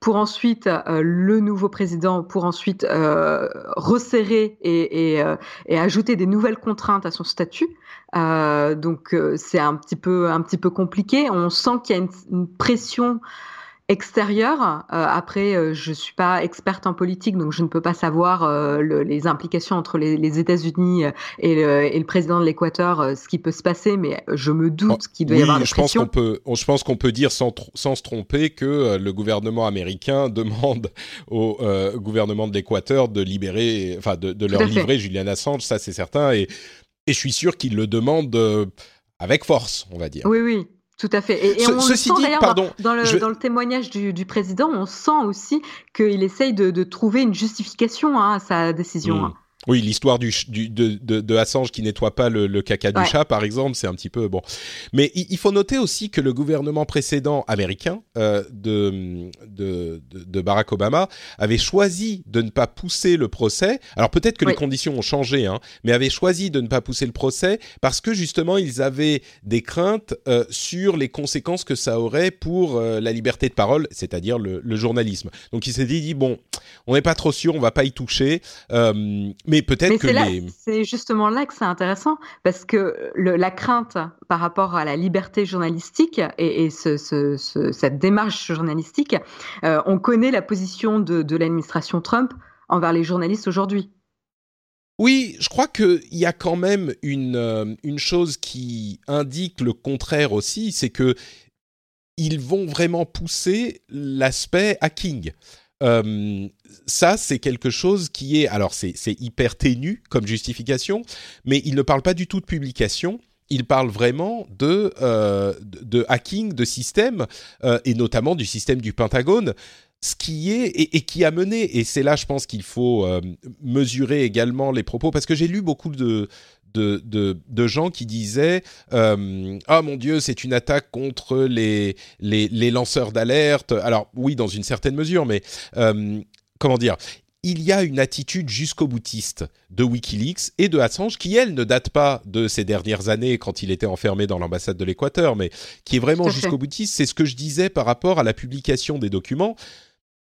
Speaker 2: pour ensuite euh, le nouveau président, pour ensuite euh, resserrer et, ajouter des nouvelles contraintes à son statut. donc c'est un petit peu un petit peu compliqué. On sent qu'il y a une pression extérieur. Euh, après, euh, je suis pas experte en politique, donc je ne peux pas savoir euh, les implications entre les, États-Unis et le, président de l'Équateur, ce qui peut se passer, mais je me doute qu'il doit y avoir des
Speaker 1: je Pense qu'on peut, je pense qu'on peut dire sans, sans se tromper que le gouvernement américain [LAUGHS] demande au gouvernement de l'Équateur de libérer, enfin de, leur livrer Julian Assange, ça c'est certain, et, et je suis sûr qu'il le demande avec force, on va dire.
Speaker 2: Oui, oui. Tout à fait. Et, on ceci sent dans, le, dans, le, témoignage du, président, on sent aussi qu'il essaye de, trouver une justification hein, à sa décision. Hmm.
Speaker 1: Hein. Oui, l'histoire du, du de, de, de, Assange qui nettoie pas le, le caca du chat, par exemple, c'est un petit peu bon. Mais il, faut noter aussi que le gouvernement précédent américain euh, de, de, de, Barack Obama avait choisi de ne pas pousser le procès. Alors peut-être que les conditions ont changé, hein, mais avait choisi de ne pas pousser le procès parce que justement ils avaient des craintes euh, sur les conséquences que ça aurait pour euh, la liberté de parole, c'est-à-dire le, le, journalisme. Donc il s'est dit, dit bon, on n'est pas trop sûr, on va pas y toucher. Euh, mais peut-être que
Speaker 2: C'est justement là que c'est intéressant, parce que la crainte par rapport à la liberté journalistique et, cette démarche journalistique, euh, on connaît la position de, l'administration Trump envers les journalistes aujourd'hui.
Speaker 1: Oui, je crois qu'il y a quand même une, euh, une chose qui indique le contraire aussi, c'est que ils vont vraiment pousser l'aspect hacking. Euh, ça, c'est quelque chose qui est, alors c'est hyper ténu comme justification, mais il ne parle pas du tout de publication. Il parle vraiment de, euh, de, hacking de systèmes, euh, et notamment du système du Pentagone, ce qui est et, qui a mené, et c'est là je pense qu'il faut mesurer également les propos, parce que j'ai lu beaucoup de, de, de, gens qui disaient euh, Ah mon Dieu, c'est une attaque contre les, les, lanceurs d'alerte. Alors, oui, dans une certaine mesure, mais euh, comment dire il y a une attitude jusqu'au boutiste de Wikileaks et de Assange qui, elle, ne date pas de ces dernières années quand il était enfermé dans l'ambassade de l'Équateur, mais qui est vraiment jusqu'au boutiste. C'est ce que je disais par rapport à la publication des documents.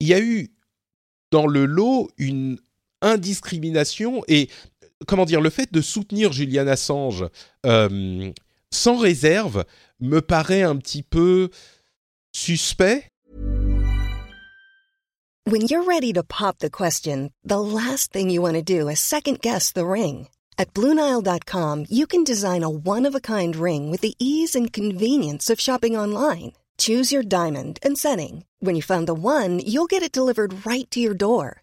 Speaker 1: Il y a eu dans le lot une indiscrimination et comment dire, le fait de soutenir Julian Assange euh, sans réserve me paraît un petit peu suspect.
Speaker 3: When you're ready to pop the question, the last thing you want to do is second guess the ring. At BlueNile.com, you can design a one-of-a-kind ring with the ease and convenience of shopping online. Choose your diamond and setting. When you find the one, you'll get it delivered right to your door.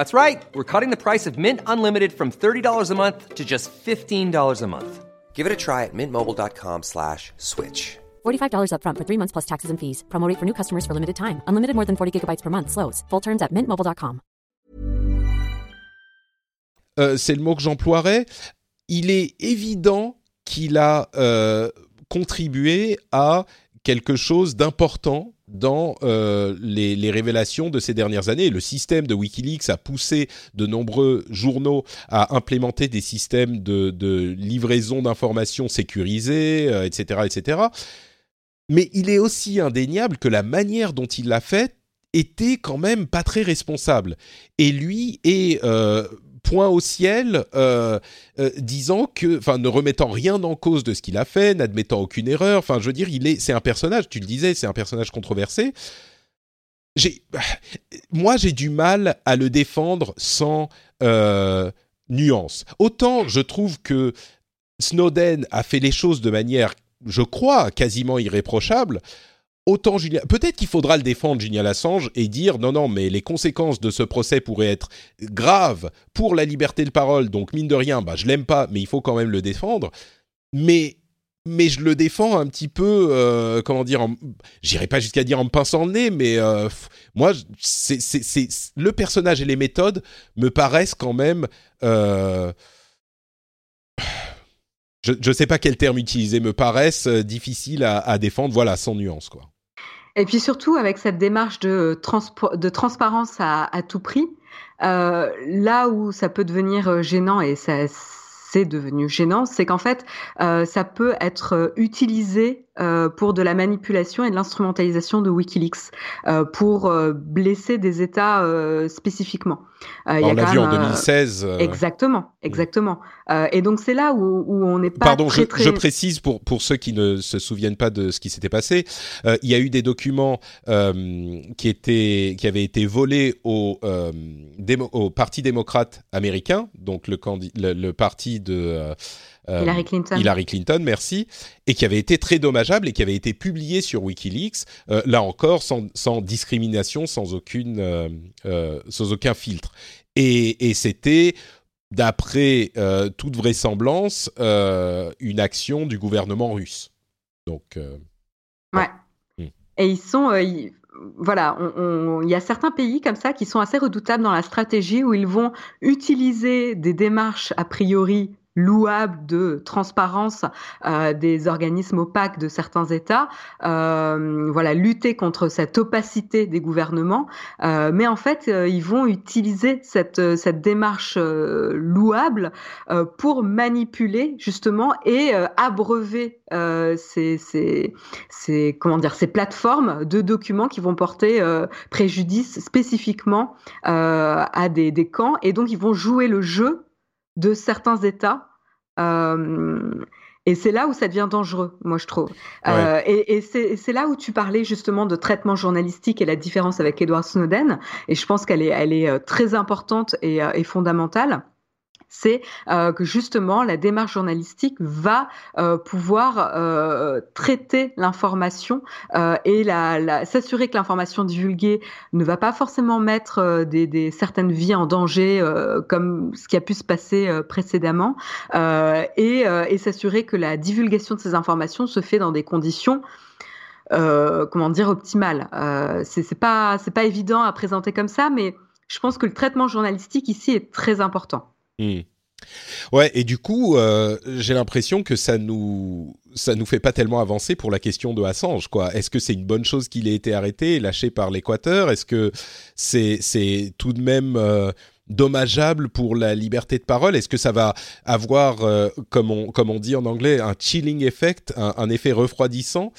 Speaker 4: That's right. We're cutting the price of Mint Unlimited from $30 a month to just $15 a month. Give it a try at mintmobile.com slash switch.
Speaker 5: $45 up front for three months plus taxes and fees. Promote for new customers for limited time. Unlimited more than 40 gigabytes per month. Slows. Full terms at mintmobile.com.
Speaker 1: Euh, c'est le mot que j'emploierais. il est évident qu'il a contribué à quelque chose d'important dans euh, les, révélations de ces dernières années. Le système de Wikileaks a poussé de nombreux journaux à implémenter des systèmes de, livraison d'informations sécurisés, etc., euh, etc. Mais il est aussi indéniable que la manière dont il l'a fait était quand même pas très responsable. Et lui est euh, point au ciel, euh, euh, disant que, enfin, ne remettant rien en cause de ce qu'il a fait, n'admettant aucune erreur. Enfin, je veux dire, il est, c'est un personnage. Tu le disais, c'est un personnage controversé. J'ai, [SIGHS] moi, j'ai du mal à le défendre sans euh, nuance. Autant je trouve que Snowden a fait les choses de manière, je crois, quasiment irréprochable autant. Peut-être qu'il faudra le défendre, Julian Assange, et dire non, non, mais les conséquences de ce procès pourraient être graves pour la liberté de parole. Donc mine de rien, bah je l'aime pas, mais il faut quand même le défendre. Mais mais je le défends un petit peu, euh, comment dire, j'irai pas jusqu'à dire en me pinçant le nez, mais euh, moi, c'est, le personnage et les méthodes me paraissent quand même. Euh, je ne sais pas quel terme utiliser, me paraissent difficiles à, défendre. Voilà, sans nuance, quoi.
Speaker 2: Et puis surtout avec cette démarche de, transparence à, tout prix, euh, là où ça peut devenir euh, gênant et ça c'est devenu gênant, c'est qu'en fait, euh, ça peut être euh, utilisé euh, pour de la manipulation et de l'instrumentalisation de WikiLeaks euh, pour euh, blesser des États euh, spécifiquement.
Speaker 1: on l'a vu en 2016.
Speaker 2: Exactement, exactement. et donc c'est là où, où on n'est pas.
Speaker 1: Pardon,
Speaker 2: très,
Speaker 1: je,
Speaker 2: très...
Speaker 1: je, précise pour pour ceux qui ne se souviennent pas de ce qui s'était passé. il y a eu des documents qui étaient qui avaient été volés au au Parti démocrate américain, donc le, le, le parti de
Speaker 2: euh, Hillary Clinton.
Speaker 1: Hillary Clinton, merci, et qui avait été très dommageable et qui avait été publié sur WikiLeaks, euh, là encore sans, sans, discrimination, sans aucune, euh, euh sans aucun filtre. Et, et c'était d'après euh, toute vraisemblance, euh, une action du gouvernement russe. Donc, euh,
Speaker 2: ouais. Hmm. Et ils sont, ils, voilà, il y a certains pays comme ça qui sont assez redoutables dans la stratégie où ils vont utiliser des démarches a priori louable de transparence euh, des organismes opaques de certains États, euh, voilà, lutter contre cette opacité des gouvernements, euh, mais en fait, ils vont utiliser cette, cette démarche louable pour manipuler justement et abreuver ces, ces, ces, comment dire, ces plateformes de documents qui vont porter préjudice spécifiquement à des, des camps, et donc ils vont jouer le jeu de certains États. Euh, et c'est là où ça devient dangereux, moi je trouve. Ouais. Euh, et, et c'est là où tu parlais justement de traitement journalistique et la différence avec Edward Snowden. Et je pense qu'elle est, elle est euh, très importante et, et fondamentale c'est euh, que justement la démarche journalistique va euh, pouvoir euh, traiter l'information euh, et s'assurer que l'information divulguée ne va pas forcément mettre euh, des, certaines vies en danger euh, comme ce qui a pu se passer précédemment et, et s'assurer que la divulgation de ces informations se fait dans des conditions comment dire optimales. c'est pas c'est pas évident à présenter comme ça, mais je pense que le traitement journalistique ici est très important.
Speaker 1: Mmh. Ouais, et du coup, euh, j'ai l'impression que ça nous ça nous fait pas tellement avancer pour la question de Assange, quoi. Est-ce que c'est une bonne chose qu'il ait été arrêté lâché par l'Équateur? Est-ce que c'est c'est tout de même euh, dommageable pour la liberté de parole? Est-ce que ça va avoir, euh, comme, on, comme on dit en anglais, un chilling effect, un, effet refroidissant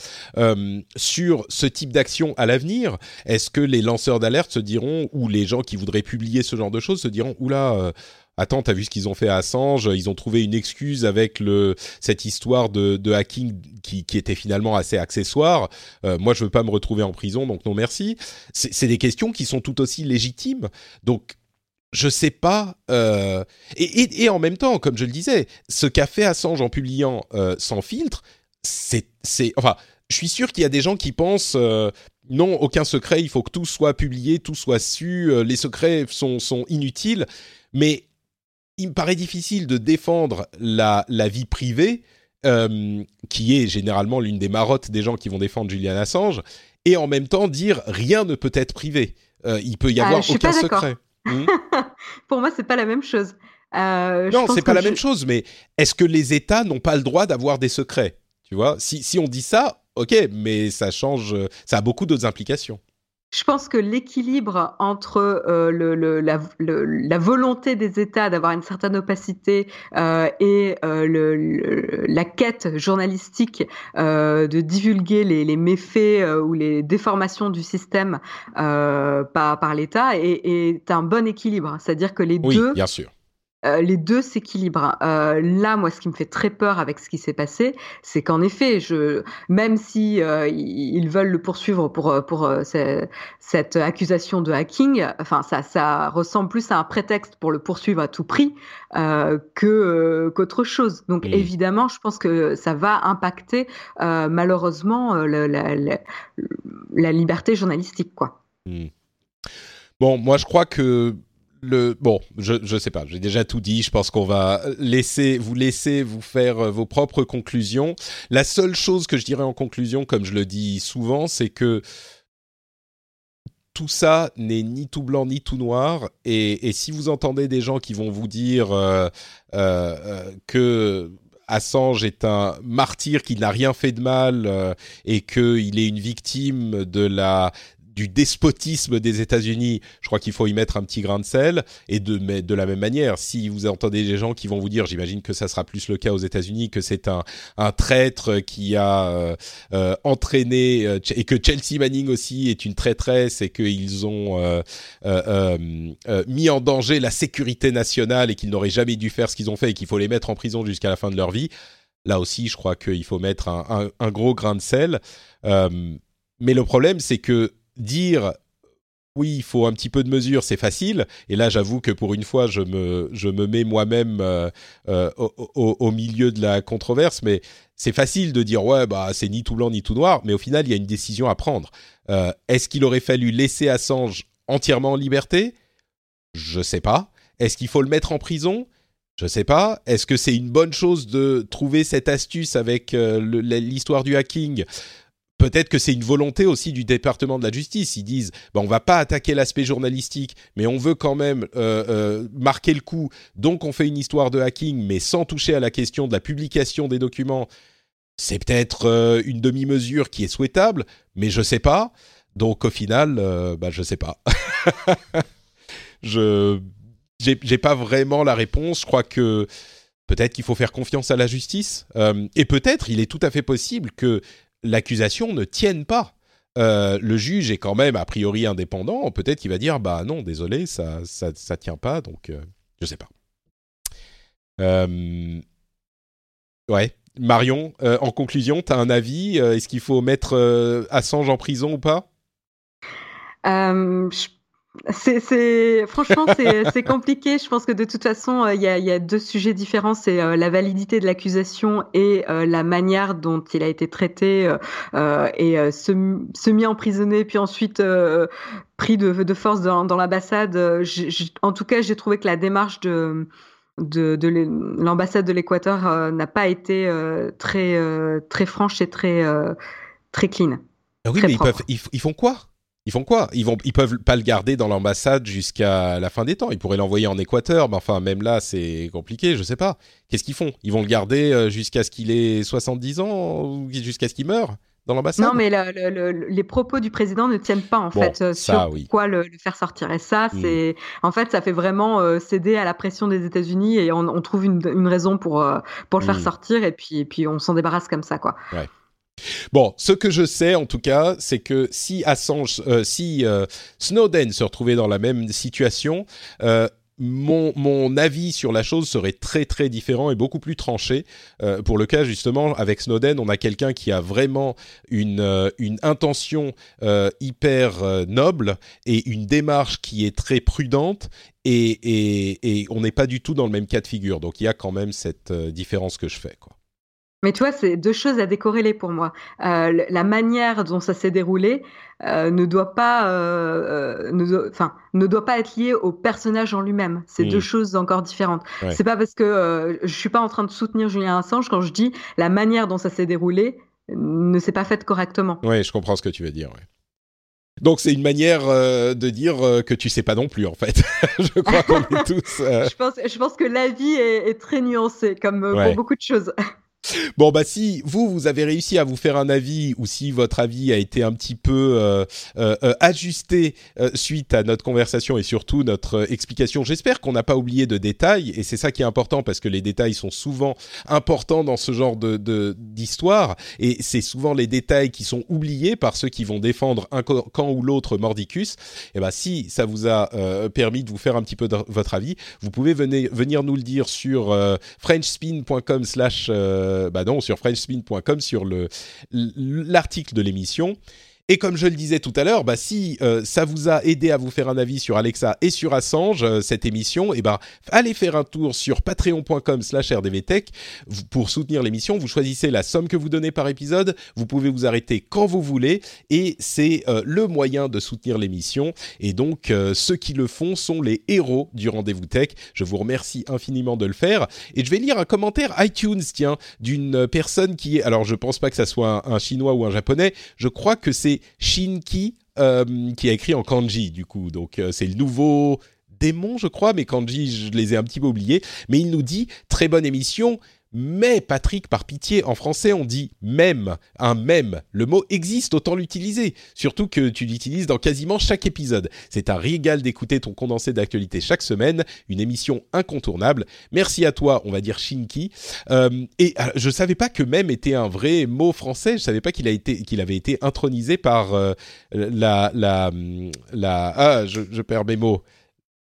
Speaker 1: sur ce type d'action à l'avenir? Est-ce que les lanceurs d'alerte se diront, ou les gens qui voudraient publier ce genre de choses se diront, oula, attends, t'as vu ce qu'ils ont fait à Assange? Ils ont trouvé une excuse avec le cette histoire de, hacking qui, était finalement assez accessoire. Euh, moi, je veux pas me retrouver en prison, donc non merci. C'est des questions qui sont tout aussi légitimes. Donc je sais pas. Euh, et, en même temps, comme je le disais, ce qu'a fait Assange en publiant euh, sans filtre, c'est, enfin, je suis sûr qu'il y a des gens qui pensent non, aucun secret, il faut que tout soit publié, tout soit su, les secrets sont inutiles. Mais il me paraît difficile de défendre la, la vie privée, euh, qui est généralement l'une des marottes des gens qui vont défendre Julian Assange, et en même temps dire rien ne peut être privé. il peut y avoir
Speaker 2: ah,
Speaker 1: aucun secret.
Speaker 2: Mmh. [LAUGHS] Pour moi, c'est pas la même chose. Euh,
Speaker 1: non, c'est pas la même chose, mais est-ce que les États n'ont pas le droit d'avoir des secrets? Tu vois, si, si on dit ça, ok, mais ça change, ça a beaucoup d'autres implications.
Speaker 2: Je pense que l'équilibre entre euh, le, le, la, la, volonté des États d'avoir une certaine opacité euh, et euh, la quête journalistique euh, de divulguer les, les méfaits euh, ou les déformations du système par, par l'État est, est, un bon équilibre. C'est-à-dire que les
Speaker 1: oui,
Speaker 2: deux
Speaker 1: bien sûr.
Speaker 2: Euh, les deux s'équilibrent. Euh, là, moi, ce qui me fait très peur avec ce qui s'est passé, c'est qu'en effet, je, même si euh, ils veulent le poursuivre pour pour cette accusation de hacking, enfin, ça ça ressemble plus à un prétexte pour le poursuivre à tout prix que qu'autre chose. Donc, évidemment, je pense que ça va impacter malheureusement la, la, la, la, liberté journalistique, quoi.
Speaker 1: Mmh. Bon, moi, je crois que bon, je je sais pas, j'ai déjà tout dit. Je pense qu'on va laisser vous laisser vous faire euh, vos propres conclusions. La seule chose que je dirais en conclusion, comme je le dis souvent, c'est que tout ça n'est ni tout blanc ni tout noir. Et, et, si vous entendez des gens qui vont vous dire euh, euh, que Assange est un martyr qui n'a rien fait de mal et qu'il est une victime de la du despotisme des États-Unis, je crois qu'il faut y mettre un petit grain de sel. Et de, mais de la même manière, si vous entendez des gens qui vont vous dire, j'imagine que ça sera plus le cas aux États-Unis, que c'est un, un traître qui a euh, euh, entraîné euh, et que Chelsea Manning aussi est une traîtresse et qu'ils ont euh, mis en danger la sécurité nationale et qu'ils n'auraient jamais dû faire ce qu'ils ont fait et qu'il faut les mettre en prison jusqu'à la fin de leur vie. Là aussi, je crois qu'il faut mettre un, un, un, gros grain de sel. mais le problème, c'est que dire oui, il faut un petit peu de mesure, c'est facile. Et là, j'avoue que pour une fois, je me, je me mets moi-même euh, euh, au, milieu de la controverse. Mais c'est facile de dire ouais, bah c'est ni tout blanc ni tout noir. Mais au final, il y a une décision à prendre. Euh, Est-ce qu'il aurait fallu laisser Assange entièrement en liberté? Je sais pas. Est-ce qu'il faut le mettre en prison? Je sais pas. Est-ce que c'est une bonne chose de trouver cette astuce avec l'histoire du hacking? Peut-être que c'est une volonté aussi du département de la justice. Ils disent, bah, on va pas attaquer l'aspect journalistique, mais on veut quand même euh, euh, marquer le coup. Donc on fait une histoire de hacking, mais sans toucher à la question de la publication des documents. C'est peut-être euh, une demi-mesure qui est souhaitable, mais je sais pas. Donc au final, bah, je sais pas. [LAUGHS] je j'ai pas vraiment la réponse. Je crois que peut-être qu'il faut faire confiance à la justice. Et peut-être, il est tout à fait possible que l'accusation ne tienne pas. Euh, le juge est quand même a priori indépendant. Peut-être qu'il va dire bah non, désolé, ça ça, ça tient pas. Donc euh, je sais pas. Euh, ouais, Marion. Euh, en conclusion, tu as un avis Est-ce qu'il faut mettre Assange en prison ou pas?
Speaker 2: Je c'est, franchement, [LAUGHS] c'est, compliqué. Je pense que de toute façon, euh, il y, a, y, a, deux sujets différents. C'est euh, la validité de l'accusation et euh, la manière dont il a été traité et semi-emprisonné, puis ensuite pris de, de, force dans, dans l'ambassade. en tout cas, j'ai trouvé que la démarche de de, de l'ambassade de l'Équateur n'a pas été très très franche et très très clean.
Speaker 1: Ah oui, mais ils, peuvent, ils, ils font quoi? Ils font quoi? Ils vont, ils peuvent pas le garder dans l'ambassade jusqu'à la fin des temps. Ils pourraient l'envoyer en Équateur, mais enfin même là c'est compliqué. Je sais pas. Qu'est-ce qu'ils font? Ils vont le garder euh, jusqu'à ce qu'il ait 70 ans ou jusqu'à ce qu'il meure dans l'ambassade?
Speaker 2: Non, mais le, le, le, les propos du président ne tiennent pas en
Speaker 1: bon,
Speaker 2: fait
Speaker 1: ça,
Speaker 2: sur
Speaker 1: oui.
Speaker 2: quoi le, faire sortir. Et ça, c'est mmh. en fait, ça fait vraiment euh, céder à la pression des États-Unis et on, on, trouve une, une raison pour euh, pour le mmh. faire sortir et puis et puis on s'en débarrasse comme ça, quoi.
Speaker 1: Ouais. Bon, ce que je sais en tout cas, c'est que si Assange, euh, si euh, Snowden se retrouvait dans la même situation, euh, mon, mon, avis sur la chose serait très très différent et beaucoup plus tranché. Euh, pour le cas justement avec Snowden, on a quelqu'un qui a vraiment une, euh, une intention euh, hyper noble et une démarche qui est très prudente et, et, et on n'est pas du tout dans le même cas de figure. Donc il y a quand même cette différence que je fais. Quoi.
Speaker 2: Mais tu vois, c'est deux choses à décorréler pour moi. Euh, la manière dont ça s'est déroulé euh, ne doit pas, euh, ne, enfin, ne doit pas être liée au personnage en lui-même. C'est mmh. deux choses encore différentes.
Speaker 1: Ouais.
Speaker 2: C'est pas parce que euh, je suis pas en train de soutenir Julien Assange quand je dis la manière dont ça s'est déroulé ne s'est pas faite correctement.
Speaker 1: Oui, je comprends ce que tu veux dire. Ouais. Donc c'est une manière euh, de dire euh, que tu sais pas non plus en fait. [LAUGHS] je crois qu'on est [LAUGHS] tous.
Speaker 2: Euh, je pense, je pense que la vie est, est très nuancée comme pour beaucoup de choses. [LAUGHS]
Speaker 1: Bon bah si vous vous avez réussi à vous faire un avis ou si votre avis a été un petit peu euh, euh, euh ajusté euh, suite à notre conversation et surtout notre explication, j'espère qu'on n'a pas oublié de détails et c'est ça qui est important parce que les détails sont souvent importants dans ce genre de d'histoire et c'est souvent les détails qui sont oubliés par ceux qui vont défendre un camp ou l'autre mordicus. Et bah si ça vous a permis de vous faire un petit peu de votre avis, vous pouvez venir venir nous le dire sur frenchspin.com/slash euh, bah non, sur frenchspin.com, sur le l'article de l'émission. Et comme je le disais tout à l'heure, bah si euh, ça vous a aidé à vous faire un avis sur Alexa et sur Assange euh, cette émission, eh ben allez faire un tour sur patreon.com/rdvtech pour soutenir l'émission. Vous choisissez la somme que vous donnez par épisode. Vous pouvez vous arrêter quand vous voulez et c'est euh, le moyen de soutenir l'émission. Et donc ceux qui le font sont les héros du rendez-vous tech. Je vous remercie infiniment de le faire. Et je vais lire un commentaire iTunes, tiens, d'une personne qui est. Alors je pense pas que ça soit un chinois ou un japonais. Je crois que c'est Shinki euh, qui a écrit en kanji du coup. Donc euh, c'est le nouveau démon, je crois, mais kanji, je les ai un petit peu oubliés. Mais il nous dit très bonne émission. Mais Patrick, par pitié, en français on dit même, un même. Le mot existe, autant l'utiliser. Surtout que tu l'utilises dans quasiment chaque épisode. C'est un régal d'écouter ton condensé d'actualité chaque semaine, une émission incontournable. Merci à toi, on va dire Shinki. Euh, et euh, je savais pas que même était un vrai mot français. Je savais pas qu'il a été, qu'il avait été intronisé par euh, la, la, la, ah, je, je perds mes mots.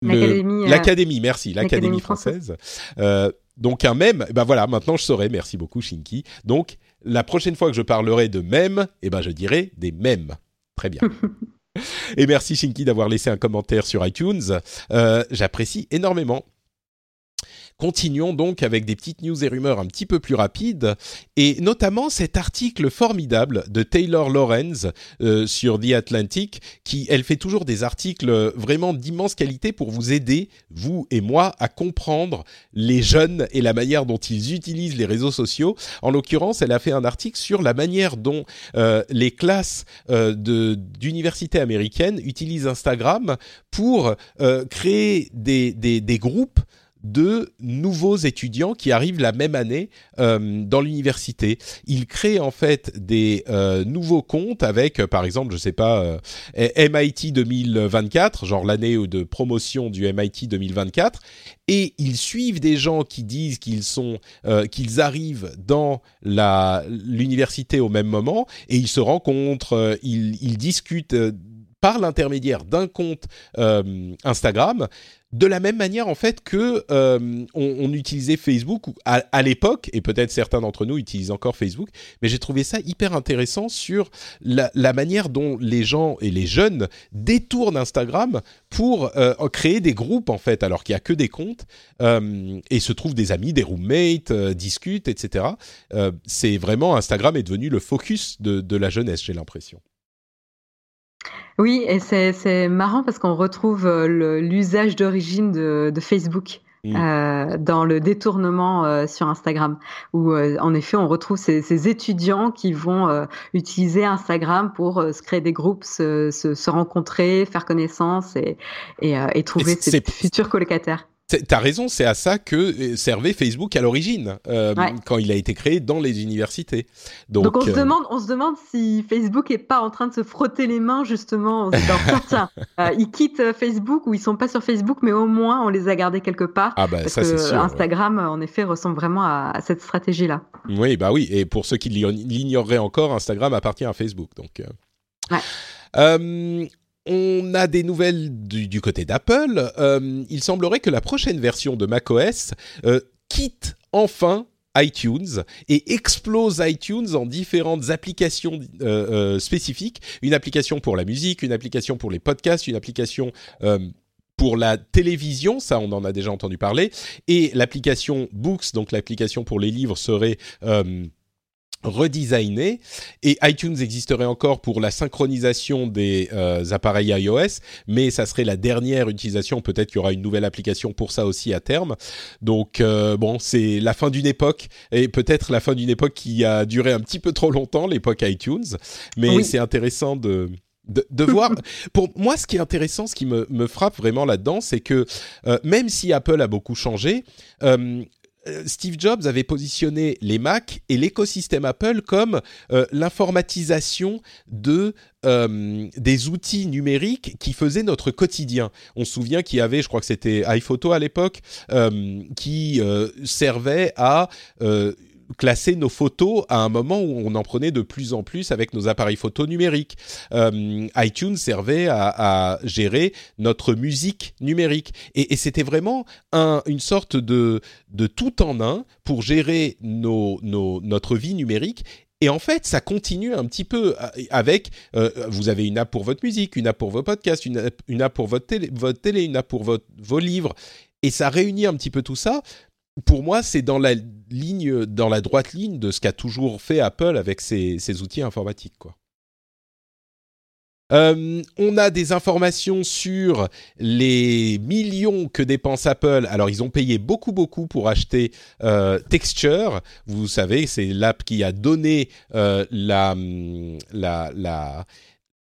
Speaker 1: L'Académie, merci, l'Académie française. Euh, donc un mème, ben voilà, maintenant je saurai. Merci beaucoup Shinki. Donc la prochaine fois que je parlerai de mèmes, eh ben je dirai des mèmes. Très bien. [LAUGHS] Et merci Shinki d'avoir laissé un commentaire sur iTunes. Euh, J'apprécie énormément. Continuons donc avec des petites news et rumeurs un petit peu plus rapides, et notamment cet article formidable de Taylor Lorenz euh, sur The Atlantic, qui elle fait toujours des articles vraiment d'immense qualité pour vous aider, vous et moi, à comprendre les jeunes et la manière dont ils utilisent les réseaux sociaux. En l'occurrence, elle a fait un article sur la manière dont euh, les classes euh, d'universités américaines utilisent Instagram pour euh, créer des, des, des groupes de nouveaux étudiants qui arrivent la même année euh, dans l'université. Ils créent en fait des euh, nouveaux comptes avec, euh, par exemple, je sais pas, MIT 2024, genre l'année de promotion du MIT 2024, et ils suivent des gens qui disent qu'ils sont, qu'ils arrivent dans la l'université au même moment, et ils se rencontrent, ils, ils discutent par l'intermédiaire d'un compte Instagram de la même manière en fait que euh, on, utilisait Facebook à, l'époque et peut-être certains d'entre nous utilisent encore Facebook mais j'ai trouvé ça hyper intéressant sur la, manière dont les gens et les jeunes détournent Instagram pour euh, créer des groupes en fait alors qu'il y a que des comptes euh, et se trouvent des amis des roommates discutent etc c'est vraiment Instagram est devenu le focus de la jeunesse j'ai l'impression
Speaker 2: oui, et c'est marrant parce qu'on retrouve euh, l'usage d'origine de, de, Facebook. Mmh. Euh, dans le détournement euh, sur Instagram, où euh, en effet on retrouve ces, ces étudiants qui vont utiliser Instagram pour se créer des groupes, se, se, se rencontrer, faire connaissance et, et, et trouver ses futurs colocataires.
Speaker 1: T'as raison, c'est à ça que euh, servait Facebook à l'origine, euh, quand il a été créé dans les universités.
Speaker 2: Donc, Donc on, se euh, demande, on se demande si Facebook est pas en train de se frotter les mains justement en se disant tiens, euh, ils quittent Facebook ou ils sont pas sur Facebook, mais au moins on les a gardés quelque part.
Speaker 1: Ah bah,
Speaker 2: parce
Speaker 1: ça,
Speaker 2: que
Speaker 1: sûr,
Speaker 2: en effet, ressemble vraiment à, à cette stratégie-là.
Speaker 1: Oui, bah oui. Et pour ceux qui l'ignoreraient encore, Instagram appartient à Facebook. Donc. Ouais. Euh, on a des nouvelles du, côté d'Apple. Euh, il semblerait que la prochaine version de macOS euh, quitte enfin iTunes et explose iTunes en différentes applications euh, spécifiques. Une application pour la musique, une application pour les podcasts, une application pour la télévision, ça on en a déjà entendu parler, et l'application Books, donc l'application pour les livres, serait redesigné et iTunes existerait encore pour la synchronisation des euh, appareils iOS mais ça serait la dernière utilisation. Peut-être qu'il y aura une nouvelle application pour ça aussi à terme. Donc euh, bon c'est la fin d'une époque et peut-être la fin d'une époque qui a duré un petit peu trop longtemps l'époque iTunes. Mais c'est intéressant de de, [LAUGHS] voir. Pour moi, ce qui est intéressant, ce qui me, me frappe vraiment là-dedans, c'est que euh, même si Apple a beaucoup changé, euh, Steve Jobs avait positionné les Mac et l'écosystème Apple comme l'informatisation de des outils numériques qui faisaient notre quotidien. On se souvient qu'il y avait, je crois que c'était iPhoto à l'époque, qui servait à classer nos photos à un moment où on en prenait de plus en plus avec nos appareils photo numériques. Euh, iTunes servait à, gérer notre musique numérique et, c'était vraiment une sorte de, de tout en un pour gérer notre vie numérique et en fait, ça continue un petit peu avec, euh, vous avez une app pour votre musique, une app pour vos podcasts, une app, pour votre télé, votre télé, une app pour vos livres. Et ça réunit un petit peu tout ça pour moi, c'est dans la ligne, dans la droite ligne de ce qu'a toujours fait Apple avec ses, outils informatiques, quoi. Euh, on a des informations sur les millions que dépense Apple. Alors, ils ont payé beaucoup, beaucoup pour acheter euh, Texture. Vous savez, c'est l'app qui a donné euh, la, la, la,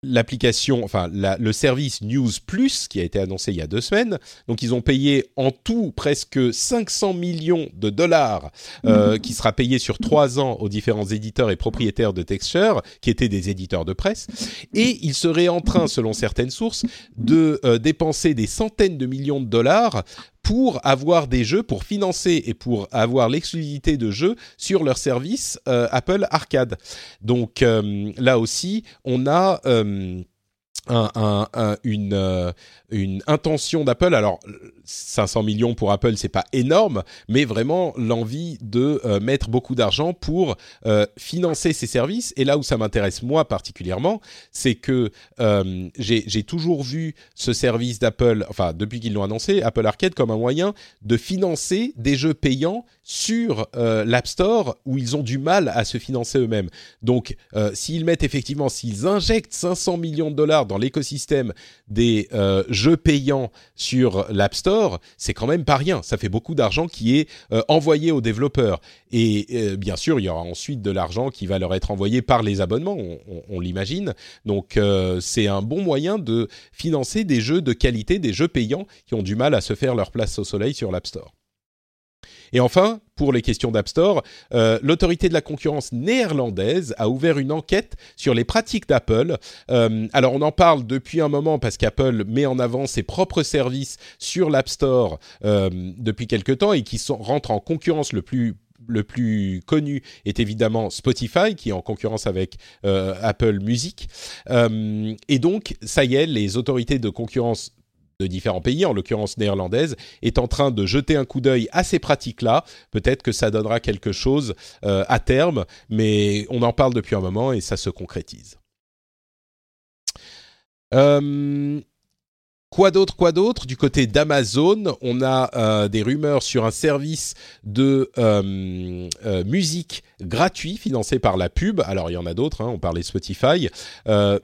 Speaker 1: l'application, enfin le service News Plus qui a été annoncé il y a deux semaines. Donc ils ont payé en tout presque 500 millions de dollars euh, qui sera payé sur trois ans aux différents éditeurs et propriétaires de Texture qui étaient des éditeurs de presse. Et ils seraient en train, selon certaines sources, de euh, dépenser des centaines de millions de dollars pour avoir des jeux, pour financer et pour avoir l'exclusivité de jeux sur leur service euh, Apple Arcade. Donc euh, là aussi, on a euh, une, une intention d'Apple. Alors 500 millions pour Apple, c'est pas énorme, mais vraiment l'envie de euh, mettre beaucoup d'argent pour euh, financer ces services. Et là où ça m'intéresse moi particulièrement, c'est que euh, j'ai toujours vu ce service d'Apple, enfin depuis qu'ils l'ont annoncé, Apple Arcade comme un moyen de financer des jeux payants sur l'App Store où ils ont du mal à se financer eux-mêmes. Donc s'ils mettent effectivement, s'ils injectent 500 millions de dollars dans l'écosystème des jeux payants sur l'App Store, c'est quand même pas rien. Ça fait beaucoup d'argent qui est euh, envoyé aux développeurs. Et euh, bien sûr, il y aura ensuite de l'argent qui va leur être envoyé par les abonnements, on, l'imagine. Donc euh, c'est un bon moyen de financer des jeux de qualité, des jeux payants qui ont du mal à se faire leur place au soleil sur l'App Store. Et enfin, pour les questions d'App Store, euh, l'autorité de la concurrence néerlandaise a ouvert une enquête sur les pratiques d'Apple. Euh, alors on en parle depuis un moment parce qu'Apple met en avant ses propres services sur l'App Store euh, depuis quelque temps et qui sont, en concurrence le plus le plus connu est évidemment Spotify, qui est en concurrence avec Apple Music. et donc, ça y est, les autorités de concurrence de différents pays, en l'occurrence néerlandaise, est en train de jeter un coup d'œil à ces pratiques-là. Peut-être que ça donnera quelque chose euh, à terme, mais on en parle depuis un moment et ça se concrétise. Euh, Quoi d'autre, quoi d'autre? Du côté d'Amazon, on a euh, des rumeurs sur un service de euh, euh, musique gratuit financé par la pub. Alors il y en a d'autres, hein, on parlait Spotify,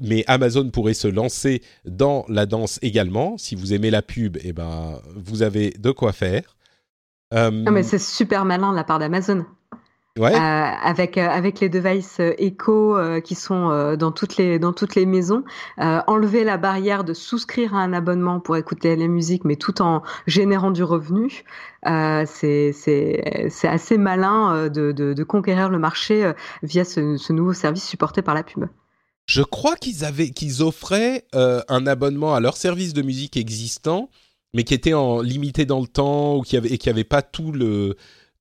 Speaker 1: mais Amazon pourrait se lancer dans la danse également. Si vous aimez la pub, eh ben vous avez de quoi faire.
Speaker 2: Ah, mais c'est super malin de la part d'Amazon. Ouais. Euh, avec euh, avec les devices euh, Echo qui sont dans toutes les dans toutes les maisons, enlever la barrière de souscrire à un abonnement pour écouter la musique, mais tout en générant du revenu, c'est c'est c'est assez malin de, de, de conquérir le marché via ce, ce nouveau service supporté par la pub.
Speaker 1: Je crois qu'ils avaient qu'ils offraient un abonnement à leur service de musique existant, mais qui était en limité dans le temps ou qui avait et qui avait pas tout le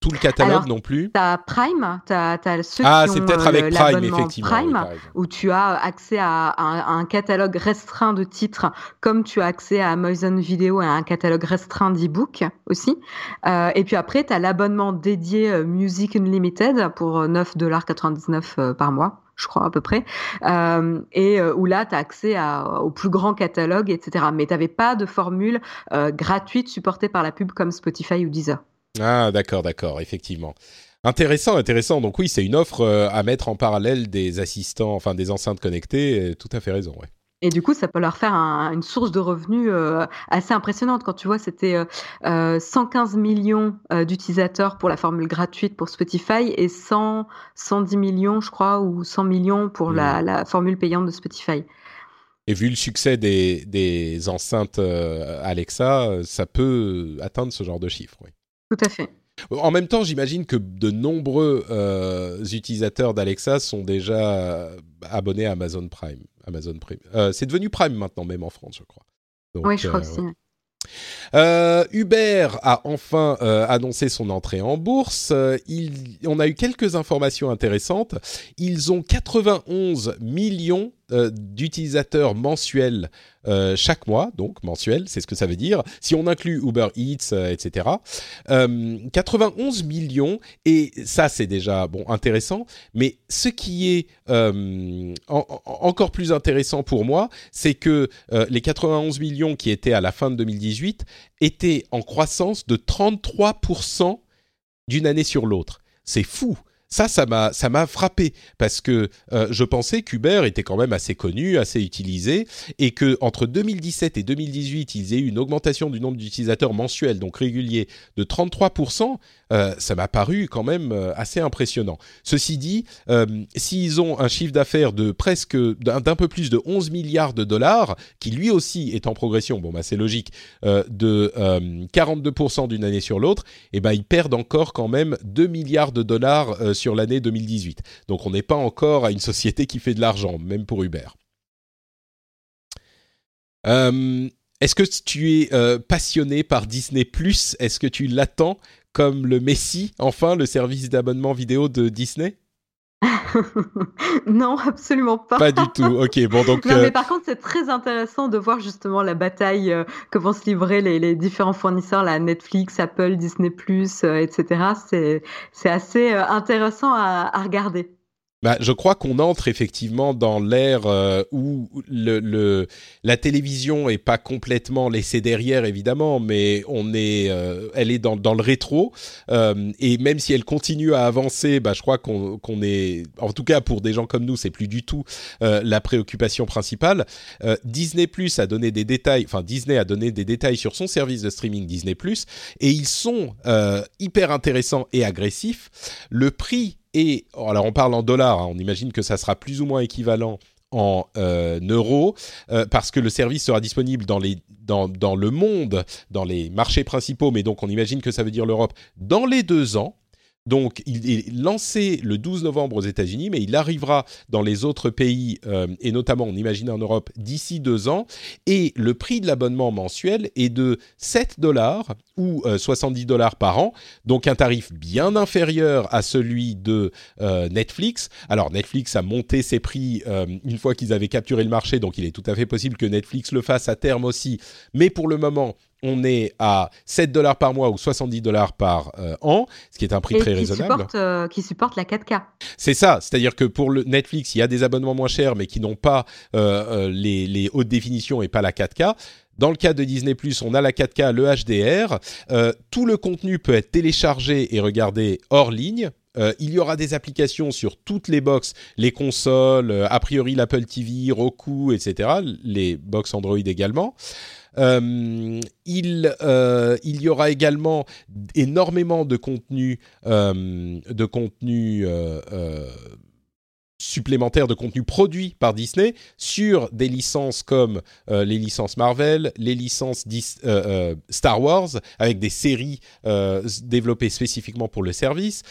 Speaker 1: tout le catalogue non plus.
Speaker 2: Tu as Prime, tu as, ceux
Speaker 1: ah, qui ont peut-être avec Prime, effectivement,
Speaker 2: Prime, où tu as accès à, un, catalogue restreint de titres, comme tu as accès à Amazon Video et à un catalogue restreint d'e-books aussi. Euh, et puis après, tu as l'abonnement dédié euh, Music Unlimited pour 9,99$ euh, par mois je crois à peu près, euh, et où là, tu as accès à, au plus grand catalogue, etc. Mais tu n'avais pas de formule gratuite supportée par la pub comme Spotify ou Deezer.
Speaker 1: Ah, d'accord, d'accord, effectivement. Intéressant, intéressant. Donc oui, c'est une offre euh, à mettre en parallèle des assistants, enfin des enceintes connectées. Tout à fait raison, ouais.
Speaker 2: Et du coup, ça peut leur faire une source de revenus euh, assez impressionnante. Quand tu vois, c'était 115 euh, millions d'utilisateurs pour la formule gratuite pour Spotify et 100, 110 millions, je crois, ou 100 millions pour la, mmh. la, formule payante de Spotify.
Speaker 1: Et vu le succès des, des enceintes Alexa, ça peut atteindre ce genre de chiffres. Oui.
Speaker 2: Tout à fait.
Speaker 1: En même temps, j'imagine que de nombreux utilisateurs d'Alexa sont déjà abonnés à Amazon Prime. Amazon Prime. c'est devenu Prime maintenant, même en France, je crois.
Speaker 2: oui, je crois aussi.
Speaker 1: Euh, Uber a enfin euh, annoncé son entrée en bourse. Euh, on a eu quelques informations intéressantes. Ils ont 91 millions d'utilisateurs mensuels chaque mois, donc mensuel, c'est ce que ça veut dire. Si on inclut Uber Eats, etc., 91 millions, et ça c'est déjà bon intéressant. Mais ce qui est encore plus intéressant pour moi, c'est que les 91 millions qui étaient à la fin de 2018 étaient en croissance de 33% d'une année sur l'autre. C'est fou ça, ça m'a, ça m'a frappé parce que euh, je pensais qu'Uber était quand même assez connu, assez utilisé, et que entre 2017 et 2018, ils aient eu une augmentation du nombre d'utilisateurs mensuels, donc réguliers, de 33 euh, ça m'a paru quand même euh, assez impressionnant. Ceci dit, euh, s'ils ont un chiffre d'affaires de presque d'un peu plus de 11 milliards de dollars, qui lui aussi est en progression, bon bah c'est logique, de 42% d'une année sur l'autre, et eh ben ils perdent encore quand même 2 milliards de dollars sur l'année 2018. Donc on n'est pas encore à une société qui fait de l'argent, même pour Uber. Est-ce que tu es passionné par Disney ⁇ Est-ce que tu l'attends comme le Messi, enfin, le service d'abonnement vidéo de Disney? [LAUGHS]
Speaker 2: non, absolument pas.
Speaker 1: Pas du tout. Ok, bon donc.
Speaker 2: Non, mais euh, par contre, c'est très intéressant de voir justement la bataille euh, que vont se livrer les, différents fournisseurs, la Netflix, Apple, Disney+, euh, etc. C'est c'est assez intéressant à regarder.
Speaker 1: Bah, je crois qu'on entre effectivement dans l'ère euh, où le, la télévision est pas complètement laissée derrière, évidemment, mais on est, euh, elle est dans, dans le rétro. Euh, et même si elle continue à avancer, bah, je crois qu'on est, en tout cas pour des gens comme nous, c'est plus du tout la préoccupation principale. Disney Plus a donné des détails, enfin Disney a donné des détails sur son service de streaming Disney Plus, et ils sont hyper intéressants et agressifs. Le prix et alors on parle en dollars, hein, on imagine que ça sera plus ou moins équivalent en euh, euros, euh, parce que le service sera disponible dans, le monde, dans les marchés principaux, mais donc on imagine que ça veut dire l'Europe, dans les deux ans. Donc, il est lancé le 12 novembre aux États-Unis, mais il arrivera dans les autres pays, euh, et notamment, on imagine en Europe, d'ici deux ans. Et le prix de l'abonnement mensuel est de 7 dollars ou 70 euh, dollars par an, donc un tarif bien inférieur à celui de euh, Netflix. Alors, Netflix a monté ses prix une fois qu'ils avaient capturé le marché, donc il est tout à fait possible que Netflix le fasse à terme aussi. Mais pour le moment, on est à 7 dollars par mois ou 70 dollars par euh, an, ce qui est un prix très raisonnable.
Speaker 2: Euh, qui supporte la 4K.
Speaker 1: C'est ça, c'est-à-dire que pour le Netflix, il y a des abonnements moins chers, mais qui n'ont pas euh, les, hautes définitions et pas la 4K. Dans le cas de Disney+, on a la 4K, le HDR. tout le contenu peut être téléchargé et regardé hors ligne. il y aura des applications sur toutes les box, les consoles, a priori l'Apple TV, Roku, etc. Les box Android également. Euh, il, euh, il y aura également énormément de contenu, euh, de contenu supplémentaires de contenu produit par Disney sur des licences comme euh, les licences Marvel, les licences euh, euh, Star Wars, avec des séries développées spécifiquement pour le service.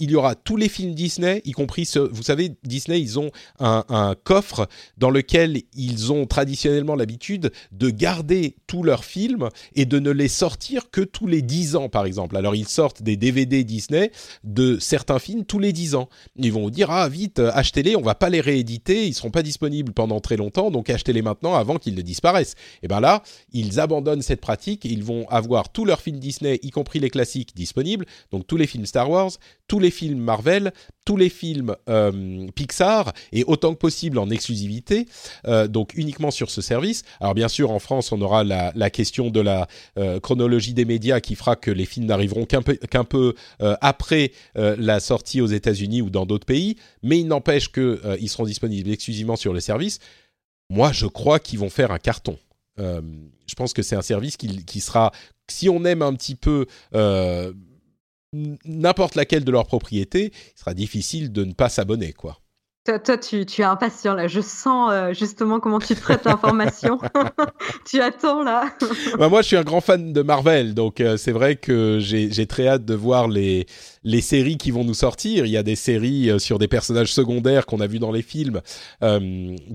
Speaker 1: il y aura tous les films Disney, y compris ce, vous savez, Disney, ils ont un, un coffre dans lequel ils ont traditionnellement l'habitude de garder tous leurs films et de ne les sortir que tous les 10 ans, par exemple. Alors ils sortent des DVD Disney de certains films tous les 10 ans. Ils vont vous dire, ah vite, achetez-les, on va pas les rééditer, ils seront pas disponibles pendant très longtemps, donc achetez-les maintenant avant qu'ils ne disparaissent. Et ben là, ils abandonnent cette pratique, ils vont avoir tous leurs films Disney, y compris les classiques, disponibles, donc tous les films Star Wars, tous les films Marvel, tous les films euh, Pixar, et autant que possible en exclusivité, euh, donc uniquement sur ce service. Alors bien sûr, en France, on aura la, question de la euh, chronologie des médias qui fera que les films n'arriveront qu'un peu, qu'un peu après la sortie aux États-Unis ou dans d'autres pays, mais il n'empêche qu'ils seront disponibles exclusivement sur le service. Moi, je crois qu'ils vont faire un carton. je pense que c'est un service qui, qui, sera, si on aime un petit peu n'importe laquelle de leurs propriétés, il sera difficile de ne pas s'abonner, quoi.
Speaker 2: Toi, tu, es impatient là. Je sens euh, justement comment tu traites l'information. [LAUGHS] tu attends là.
Speaker 1: bah, moi, je suis un grand fan de Marvel, donc euh, c'est vrai que j'ai très hâte de voir les, les séries qui vont nous sortir. Il y a des séries euh, sur des personnages secondaires qu'on a vus dans les films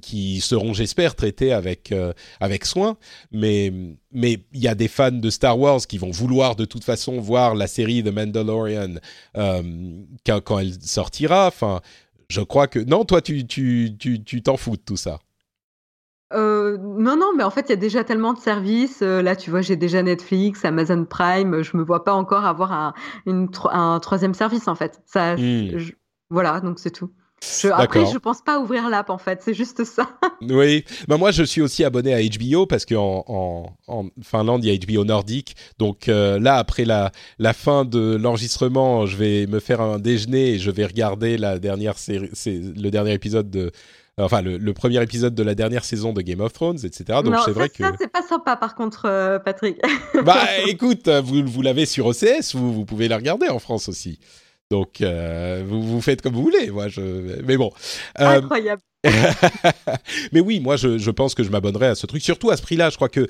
Speaker 1: qui seront, j'espère, traités avec, avec soin. Mais mais il y a des fans de Star Wars qui vont vouloir de toute façon voir la série The Mandalorian quand, quand elle sortira. Enfin je crois que non, toi tu tu tu t'en fous de tout ça.
Speaker 2: Euh, non, non, mais en fait, il y a déjà tellement de services. Euh, là, tu vois, j'ai déjà Netflix, Amazon Prime. Je me vois pas encore avoir un, un troisième service, en fait. Ça, hmm. voilà, donc c'est tout. Je, après, je pense pas ouvrir l'app en fait, c'est juste ça. [LAUGHS]
Speaker 1: oui, bah, moi je suis aussi abonné à HBO parce qu'en en, en, Finlande il y a HBO nordique. Donc euh, là, après la, la fin de l'enregistrement, je vais me faire un déjeuner et je vais regarder la dernière série, le dernier épisode de. Enfin, le, premier épisode de la dernière saison de Game of Thrones, etc. Donc c'est vrai que
Speaker 2: ça c'est pas sympa par contre, euh, Patrick.
Speaker 1: bah [LAUGHS] écoute, vous, vous l'avez sur OCS, vous, vous pouvez la regarder en France aussi. Donc, euh, vous, vous faites comme vous voulez. Moi, je... Mais bon.
Speaker 2: Euh, Incroyable. [LAUGHS]
Speaker 1: mais oui, moi, je, je pense que je m'abonnerai à ce truc. Surtout à ce prix-là, je crois que.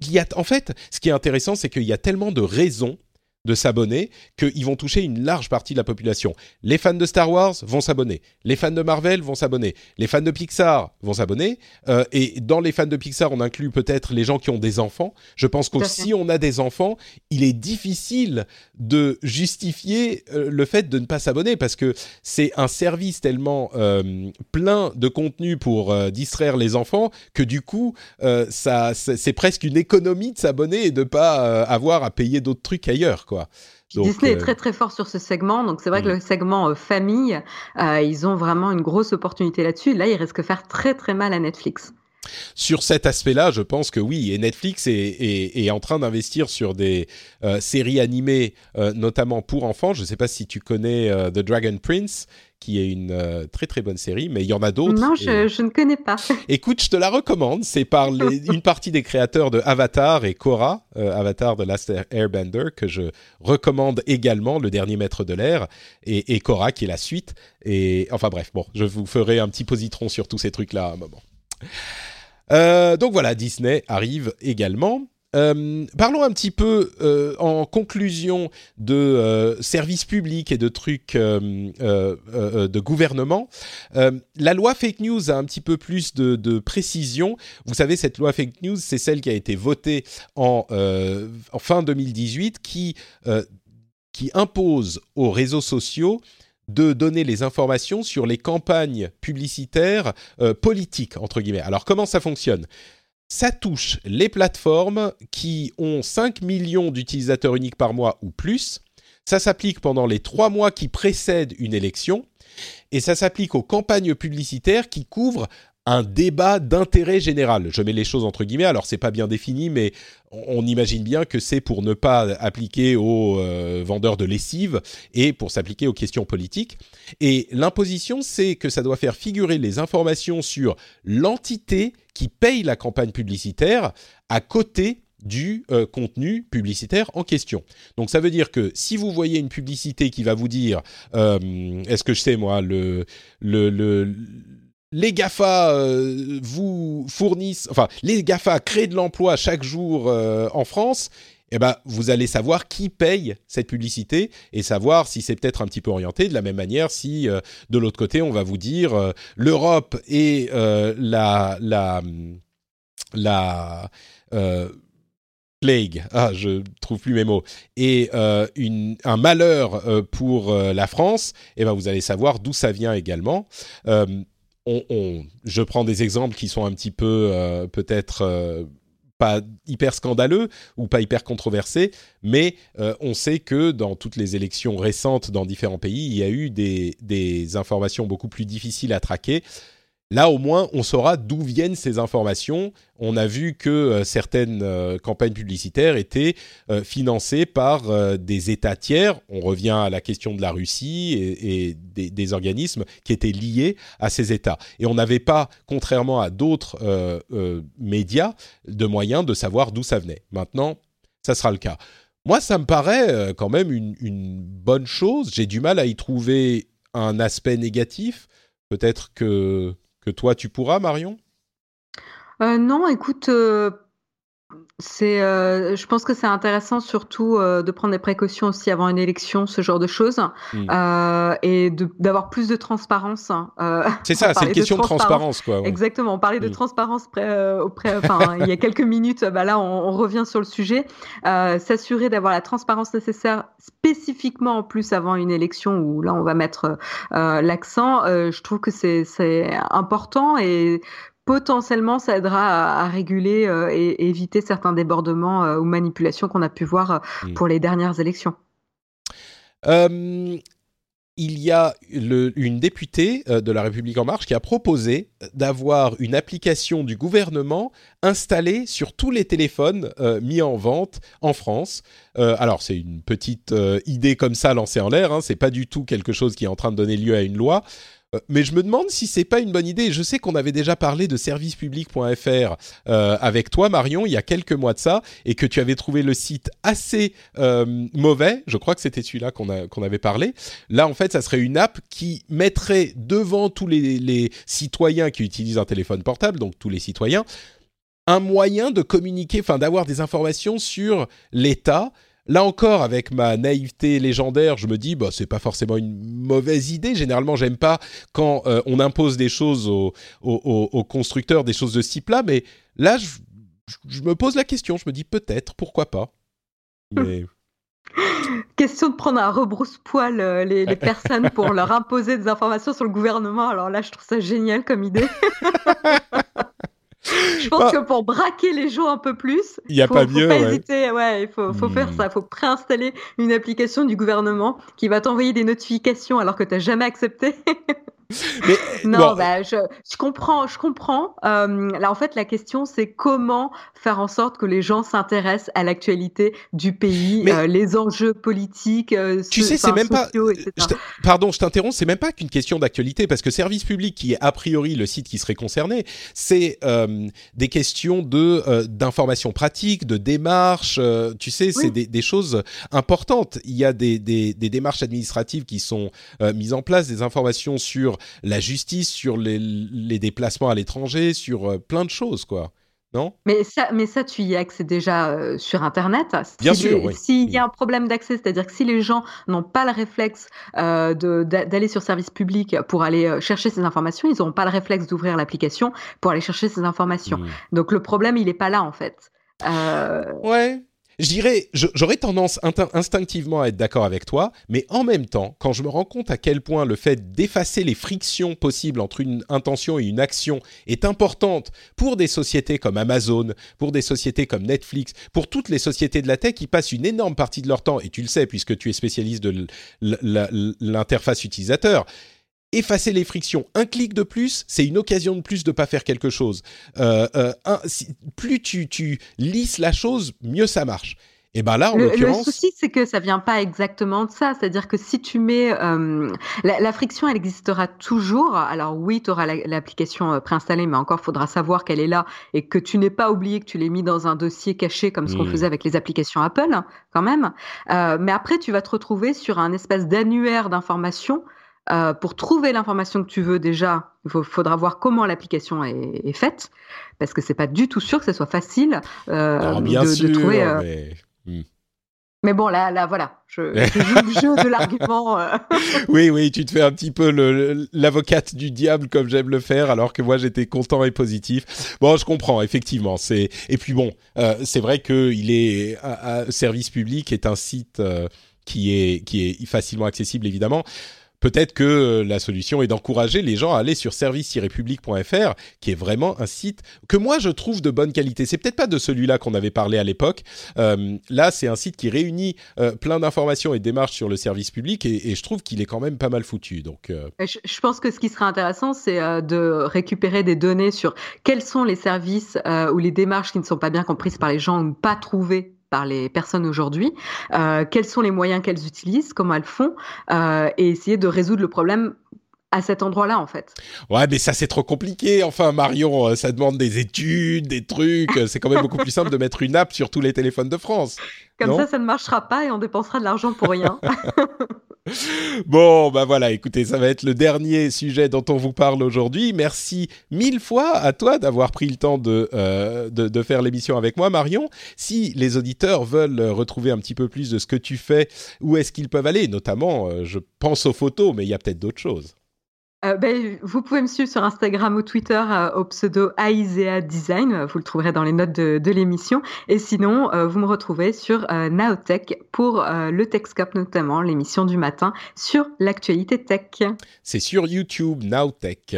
Speaker 1: Il y a, en fait, ce qui est intéressant, c'est qu'il y a tellement de raisons de s'abonner qu'ils vont toucher une large partie de la population. Les fans de Star Wars vont s'abonner, les fans de Marvel vont s'abonner, les fans de Pixar vont s'abonner, euh, et dans les fans de Pixar, on inclut peut-être les gens qui ont des enfants. Je pense que si on a des enfants, il est difficile de justifier euh, le fait de ne pas s'abonner parce que c'est un service tellement euh, plein de contenu pour distraire les enfants que du coup, ça, c'est presque une économie de s'abonner et de pas avoir à payer d'autres trucs ailleurs.
Speaker 2: Disney est euh, très très fort sur ce segment, donc c'est vrai que mm. le segment euh, famille, euh, ils ont vraiment une grosse opportunité là-dessus. Là, ils risquent de faire très très mal à Netflix.
Speaker 1: Sur cet aspect-là, je pense que oui, et Netflix est, en train d'investir sur des séries animées, notamment pour enfants. Je ne sais pas si tu connais The Dragon Prince, qui est une euh, très très bonne série, mais il y en a d'autres.
Speaker 2: Non, je, ne connais pas. [LAUGHS]
Speaker 1: Écoute, je te la recommande. C'est par [LAUGHS] une partie des créateurs de Avatar et Korra, euh, Avatar de Last Airbender, que je recommande également, le dernier maître de l'air, et, et Korra qui est la suite. Et enfin bref, bon, je vous ferai un petit positron sur tous ces trucs-là à un moment. Euh, donc voilà, Disney arrive également. Euh, parlons un petit peu euh, en conclusion de services publics et de trucs de gouvernement. la loi fake news a un petit peu plus de, de précision. Vous savez, cette loi fake news, c'est celle qui a été votée en, en fin 2018 qui, qui impose aux réseaux sociaux de donner les informations sur les campagnes publicitaires politiques, entre guillemets. Alors comment ça fonctionne? Ça touche les plateformes qui ont 5 millions d'utilisateurs uniques par mois ou plus. Ça s'applique pendant les trois mois qui précèdent une élection. Et ça s'applique aux campagnes publicitaires qui couvrent un débat d'intérêt général. Je mets les choses entre guillemets, alors c'est pas bien défini, mais on imagine bien que c'est pour ne pas appliquer aux euh, vendeurs de lessive et pour s'appliquer aux questions politiques. Et l'imposition, c'est que ça doit faire figurer les informations sur l'entité qui paye la campagne publicitaire à côté du euh, contenu publicitaire en question. Donc ça veut dire que si vous voyez une publicité qui va vous dire, euh, est-ce que je sais moi, le, le, le les GAFA euh, vous fournissent, enfin, les GAFA créent de l'emploi chaque jour euh, en France, eh ben, vous allez savoir qui paye cette publicité et savoir si c'est peut-être un petit peu orienté. De la même manière, si euh, de l'autre côté, on va vous dire l'Europe et la la la plague, ah, je trouve plus mes mots, et une, un malheur pour la France, eh ben, vous allez savoir d'où ça vient également je prends des exemples qui sont un petit peu euh, peut-être euh, pas hyper scandaleux ou pas hyper controversés, mais euh, on sait que dans toutes les élections récentes dans différents pays, il y a eu des informations beaucoup plus difficiles à traquer Là, au moins, on saura d'où viennent ces informations. On a vu que euh, certaines euh, campagnes publicitaires étaient euh, financées par des États tiers. On revient à la question de la Russie et, des, organismes qui étaient liés à ces États. Et on n'avait pas, contrairement à d'autres médias, de moyens de savoir d'où ça venait. Maintenant, ça sera le cas. Moi, ça me paraît quand même une bonne chose. J'ai du mal à y trouver un aspect négatif Peut-être que, que toi, tu pourras, Marion?
Speaker 2: Euh, Non, écoute, euh, c'est, euh, je pense que c'est intéressant surtout euh, de prendre des précautions aussi avant une élection, ce genre de choses,
Speaker 1: Mm.
Speaker 2: euh, et de- d'avoir plus de transparence. hein. Euh,
Speaker 1: C'est ça, c'est une question de transparence,
Speaker 2: transparence.
Speaker 1: quoi. ouais.
Speaker 2: Exactement, on parlait de
Speaker 1: Mm.
Speaker 2: transparence près, euh, auprès, enfin, [LAUGHS] il y a quelques minutes, bah là on, on revient sur le sujet. Euh, S'assurer d'avoir la transparence nécessaire spécifiquement en plus avant une élection où là on va mettre euh, l'accent, euh, je trouve que c'est c'est important et potentiellement ça aidera à, à réguler euh, et, éviter certains débordements euh, ou manipulations qu'on a pu voir euh, pour les dernières élections.
Speaker 1: Il y a le- une députée de La République En Marche qui a proposé d'avoir une application du gouvernement installée sur tous les téléphones mis en vente en France. Alors, c'est une petite idée comme ça lancée en l'air, hein, c'est pas du tout quelque chose qui est en train de donner lieu à une loi. Euh, Mais je me demande si c'est pas une bonne idée. Je sais qu'on avait déjà parlé de servicepublic.fr euh, avec toi, Marion, il y a quelques mois de ça, et que tu avais trouvé le site assez euh, mauvais. Je crois que c'était celui-là qu'on avait parlé. Là, en fait, ça serait une app qui mettrait devant tous les, les citoyens qui utilisent un téléphone portable, donc tous les citoyens, un moyen de communiquer, enfin d'avoir des informations sur l'État. Là encore, avec ma naïveté légendaire, je me dis, bah, c'est pas forcément une mauvaise idée. Généralement, j'aime pas quand euh, on impose des choses aux, aux- aux- aux constructeurs, des choses de ce type-là, mais là, je, je- je me pose la question. Je me dis peut-être, pourquoi pas. Mais [GASPS]
Speaker 2: Question de prendre à rebrousse-poil euh, les, les personnes pour leur [LAUGHS] imposer des informations sur le gouvernement. Alors là, je trouve ça génial comme idée. [LAUGHS] je pense
Speaker 1: Ah.
Speaker 2: que pour braquer les gens un peu plus,
Speaker 1: Il a
Speaker 2: faut,
Speaker 1: pas
Speaker 2: faut
Speaker 1: mieux,
Speaker 2: pas
Speaker 1: ouais.
Speaker 2: hésiter. Ouais, il faut, faut faire
Speaker 1: Hmm.
Speaker 2: ça. Il faut préinstaller une application du gouvernement qui va t'envoyer des notifications alors que tu n'as jamais accepté. [LAUGHS] [LAUGHS]
Speaker 1: mais,
Speaker 2: Non,
Speaker 1: bon,
Speaker 2: bah, je, je comprends, je comprends. Euh, là, en fait, la question, c'est comment faire en sorte que les gens s'intéressent à l'actualité du pays,
Speaker 1: Mais-
Speaker 2: euh, les enjeux politiques, euh,
Speaker 1: Tu sais, c'est même pas.
Speaker 2: sociaux,
Speaker 1: je pardon, je t'interromps. C'est même pas qu'une question d'actualité parce que service public, qui est a priori le site qui serait concerné, c'est euh, des questions de euh, d'information pratique, de démarches. euh, tu sais, c'est
Speaker 2: Oui.
Speaker 1: des, des choses importantes. Il y a des, des, des démarches administratives qui sont euh, mises en place, des informations sur la justice, sur les, les déplacements à l'étranger, sur euh, plein de choses, quoi. Non?
Speaker 2: Mais ça, mais ça, tu y accèdes déjà euh, sur Internet.
Speaker 1: Bien
Speaker 2: Si
Speaker 1: sûr,
Speaker 2: les-
Speaker 1: oui.
Speaker 2: S'il y a un problème d'accès, c'est-à-dire que si les gens n'ont pas le réflexe euh, d'aller sur service public pour aller euh, chercher ces informations, ils n'auront pas le réflexe d'ouvrir l'application pour aller chercher ces informations.
Speaker 1: Hmm.
Speaker 2: Donc le problème, il n'est pas là en fait.
Speaker 1: Ouais. J'aurais tendance instinctivement à être d'accord avec toi, mais en même temps, quand je me rends compte à quel point le fait d'effacer les frictions possibles entre une intention et une action est importante pour des sociétés comme Amazon, pour des sociétés comme Netflix, pour toutes les sociétés de la tech qui passent une énorme partie de leur temps, et tu le sais puisque tu es spécialiste de l'interface utilisateur, effacer les frictions, un clic de plus, c'est une occasion de plus de pas faire quelque chose. Euh, euh, un- si- plus tu, tu lisses la chose, mieux ça marche. Et ben là, en
Speaker 2: Le, le souci, c'est que ça vient pas exactement de ça. C'est-à-dire que si tu mets euh, la, la friction, elle existera toujours. Alors oui, tu auras l'application préinstallée, mais encore faudra savoir qu'elle est là et que tu n'es pas oublié que tu l'as mis dans un dossier caché comme ce qu'on
Speaker 1: Mm.
Speaker 2: faisait avec les applications Apple, hein, quand même. Euh, mais après, tu vas te retrouver sur un espèce d'annuaire d'informations. Euh, pour trouver l'information que tu veux déjà, il faudra voir comment l'application est, est faite, parce que c'est pas du tout sûr que ce soit facile euh,
Speaker 1: bien
Speaker 2: de, trouver. euh,
Speaker 1: mais- hmm.
Speaker 2: mais bon, là, là, voilà, je, je joue le jeu de l'argument. euh. [LAUGHS]
Speaker 1: oui, oui, tu te fais un petit peu l'avocate du diable comme j'aime le faire, alors que moi j'étais content et positif. Bon, je comprends, effectivement. C'est et puis bon, euh, c'est vrai que il est à, à- service public est un site euh, qui est qui est facilement accessible, évidemment. Peut-être que euh, la solution est d'encourager les gens à aller sur service-public.fr, qui est vraiment un site que moi je trouve de bonne qualité. C'est peut-être pas de celui-là qu'on avait parlé à l'époque. Euh, là, c'est un site qui réunit euh, plein d'informations et démarches sur le service public, et, je trouve qu'il est quand même pas mal foutu. Donc,
Speaker 2: Je, je pense que ce qui serait intéressant, c'est de récupérer des données sur quels sont les services ou les démarches qui ne sont pas bien comprises par les gens ou pas trouvées par les personnes aujourd'hui, euh, quels sont les moyens qu'elles utilisent, comment elles font, euh, et essayer de résoudre le problème à cet endroit-là, en fait.
Speaker 1: ouais, mais ça c'est trop compliqué. Enfin, Marion, euh, ça demande des études, des trucs. C'est quand même beaucoup plus simple de mettre une app sur tous les téléphones de France.
Speaker 2: Comme ça, ça ne marchera pas et on dépensera de l'argent pour rien. [LAUGHS] [LAUGHS]
Speaker 1: Bon, bah voilà, écoutez, ça va être le dernier sujet dont on vous parle aujourd'hui. Merci mille fois à toi d'avoir pris le temps de, euh, de, de, faire l'émission avec moi, Marion. Si les auditeurs veulent retrouver un petit peu plus de ce que tu fais, où est-ce qu'ils peuvent aller? Notamment, euh, je pense aux photos, mais il y a peut-être d'autres choses.
Speaker 2: Euh, ben, vous pouvez me suivre sur Instagram ou Twitter euh, au pseudo Aisea Design. Vous le trouverez dans les notes de, l'émission. Et sinon, euh, vous me retrouvez sur Naotech pour le TechScope notamment, l'émission du matin sur l'actualité tech.
Speaker 1: C'est sur YouTube, Naotech.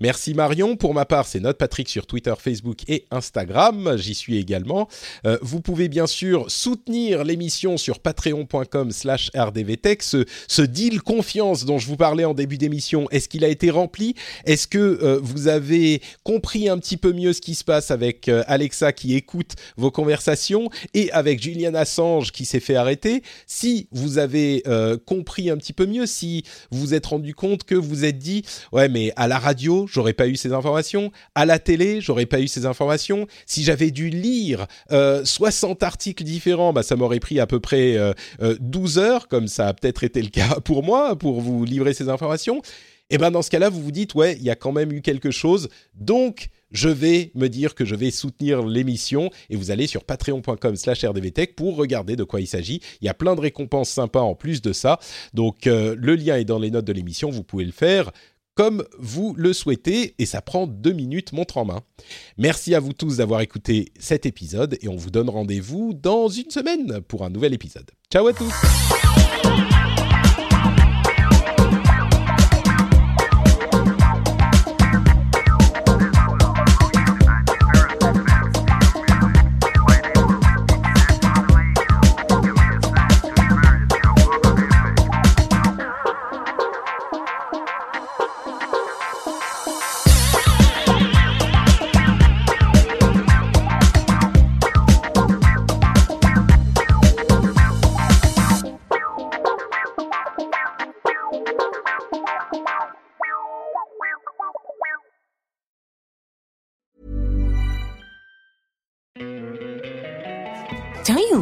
Speaker 1: Merci Marion. Pour ma part, c'est Note Patrick sur Twitter, Facebook et Instagram. J'y suis également. Euh, vous pouvez bien sûr soutenir l'émission sur patreon.com slash rdvtech. Ce, deal confiance dont je vous parlais en début d'émission, est-ce qu'il a été rempli? Est-ce que euh, vous avez compris un petit peu mieux ce qui se passe avec euh, Alexa qui écoute vos conversations et avec Julian Assange qui s'est fait arrêter? Si vous avez compris un petit peu mieux, si vous vous êtes rendu compte que vous êtes dit, ouais mais à la radio, j'aurais pas eu ces informations. À la télé, j'aurais pas eu ces informations. Si j'avais dû lire euh, 60 articles différents, bah, ça m'aurait pris à peu près euh, euh, 12 heures, comme ça a peut-être été le cas pour moi, pour vous livrer ces informations. Et ben dans ce cas-là, vous vous dites, ouais, il y a quand même eu quelque chose. Donc, je vais me dire que je vais soutenir l'émission et vous allez sur patreon.com slash rdvtech pour regarder de quoi il s'agit. Il y a plein de récompenses sympas en plus de ça. Donc, euh, le lien est dans les notes de l'émission. Vous pouvez le faire comme vous le souhaitez et ça prend deux minutes montre en main. Merci à vous tous d'avoir écouté cet épisode et on vous donne rendez-vous dans une semaine pour un nouvel épisode. Ciao à tous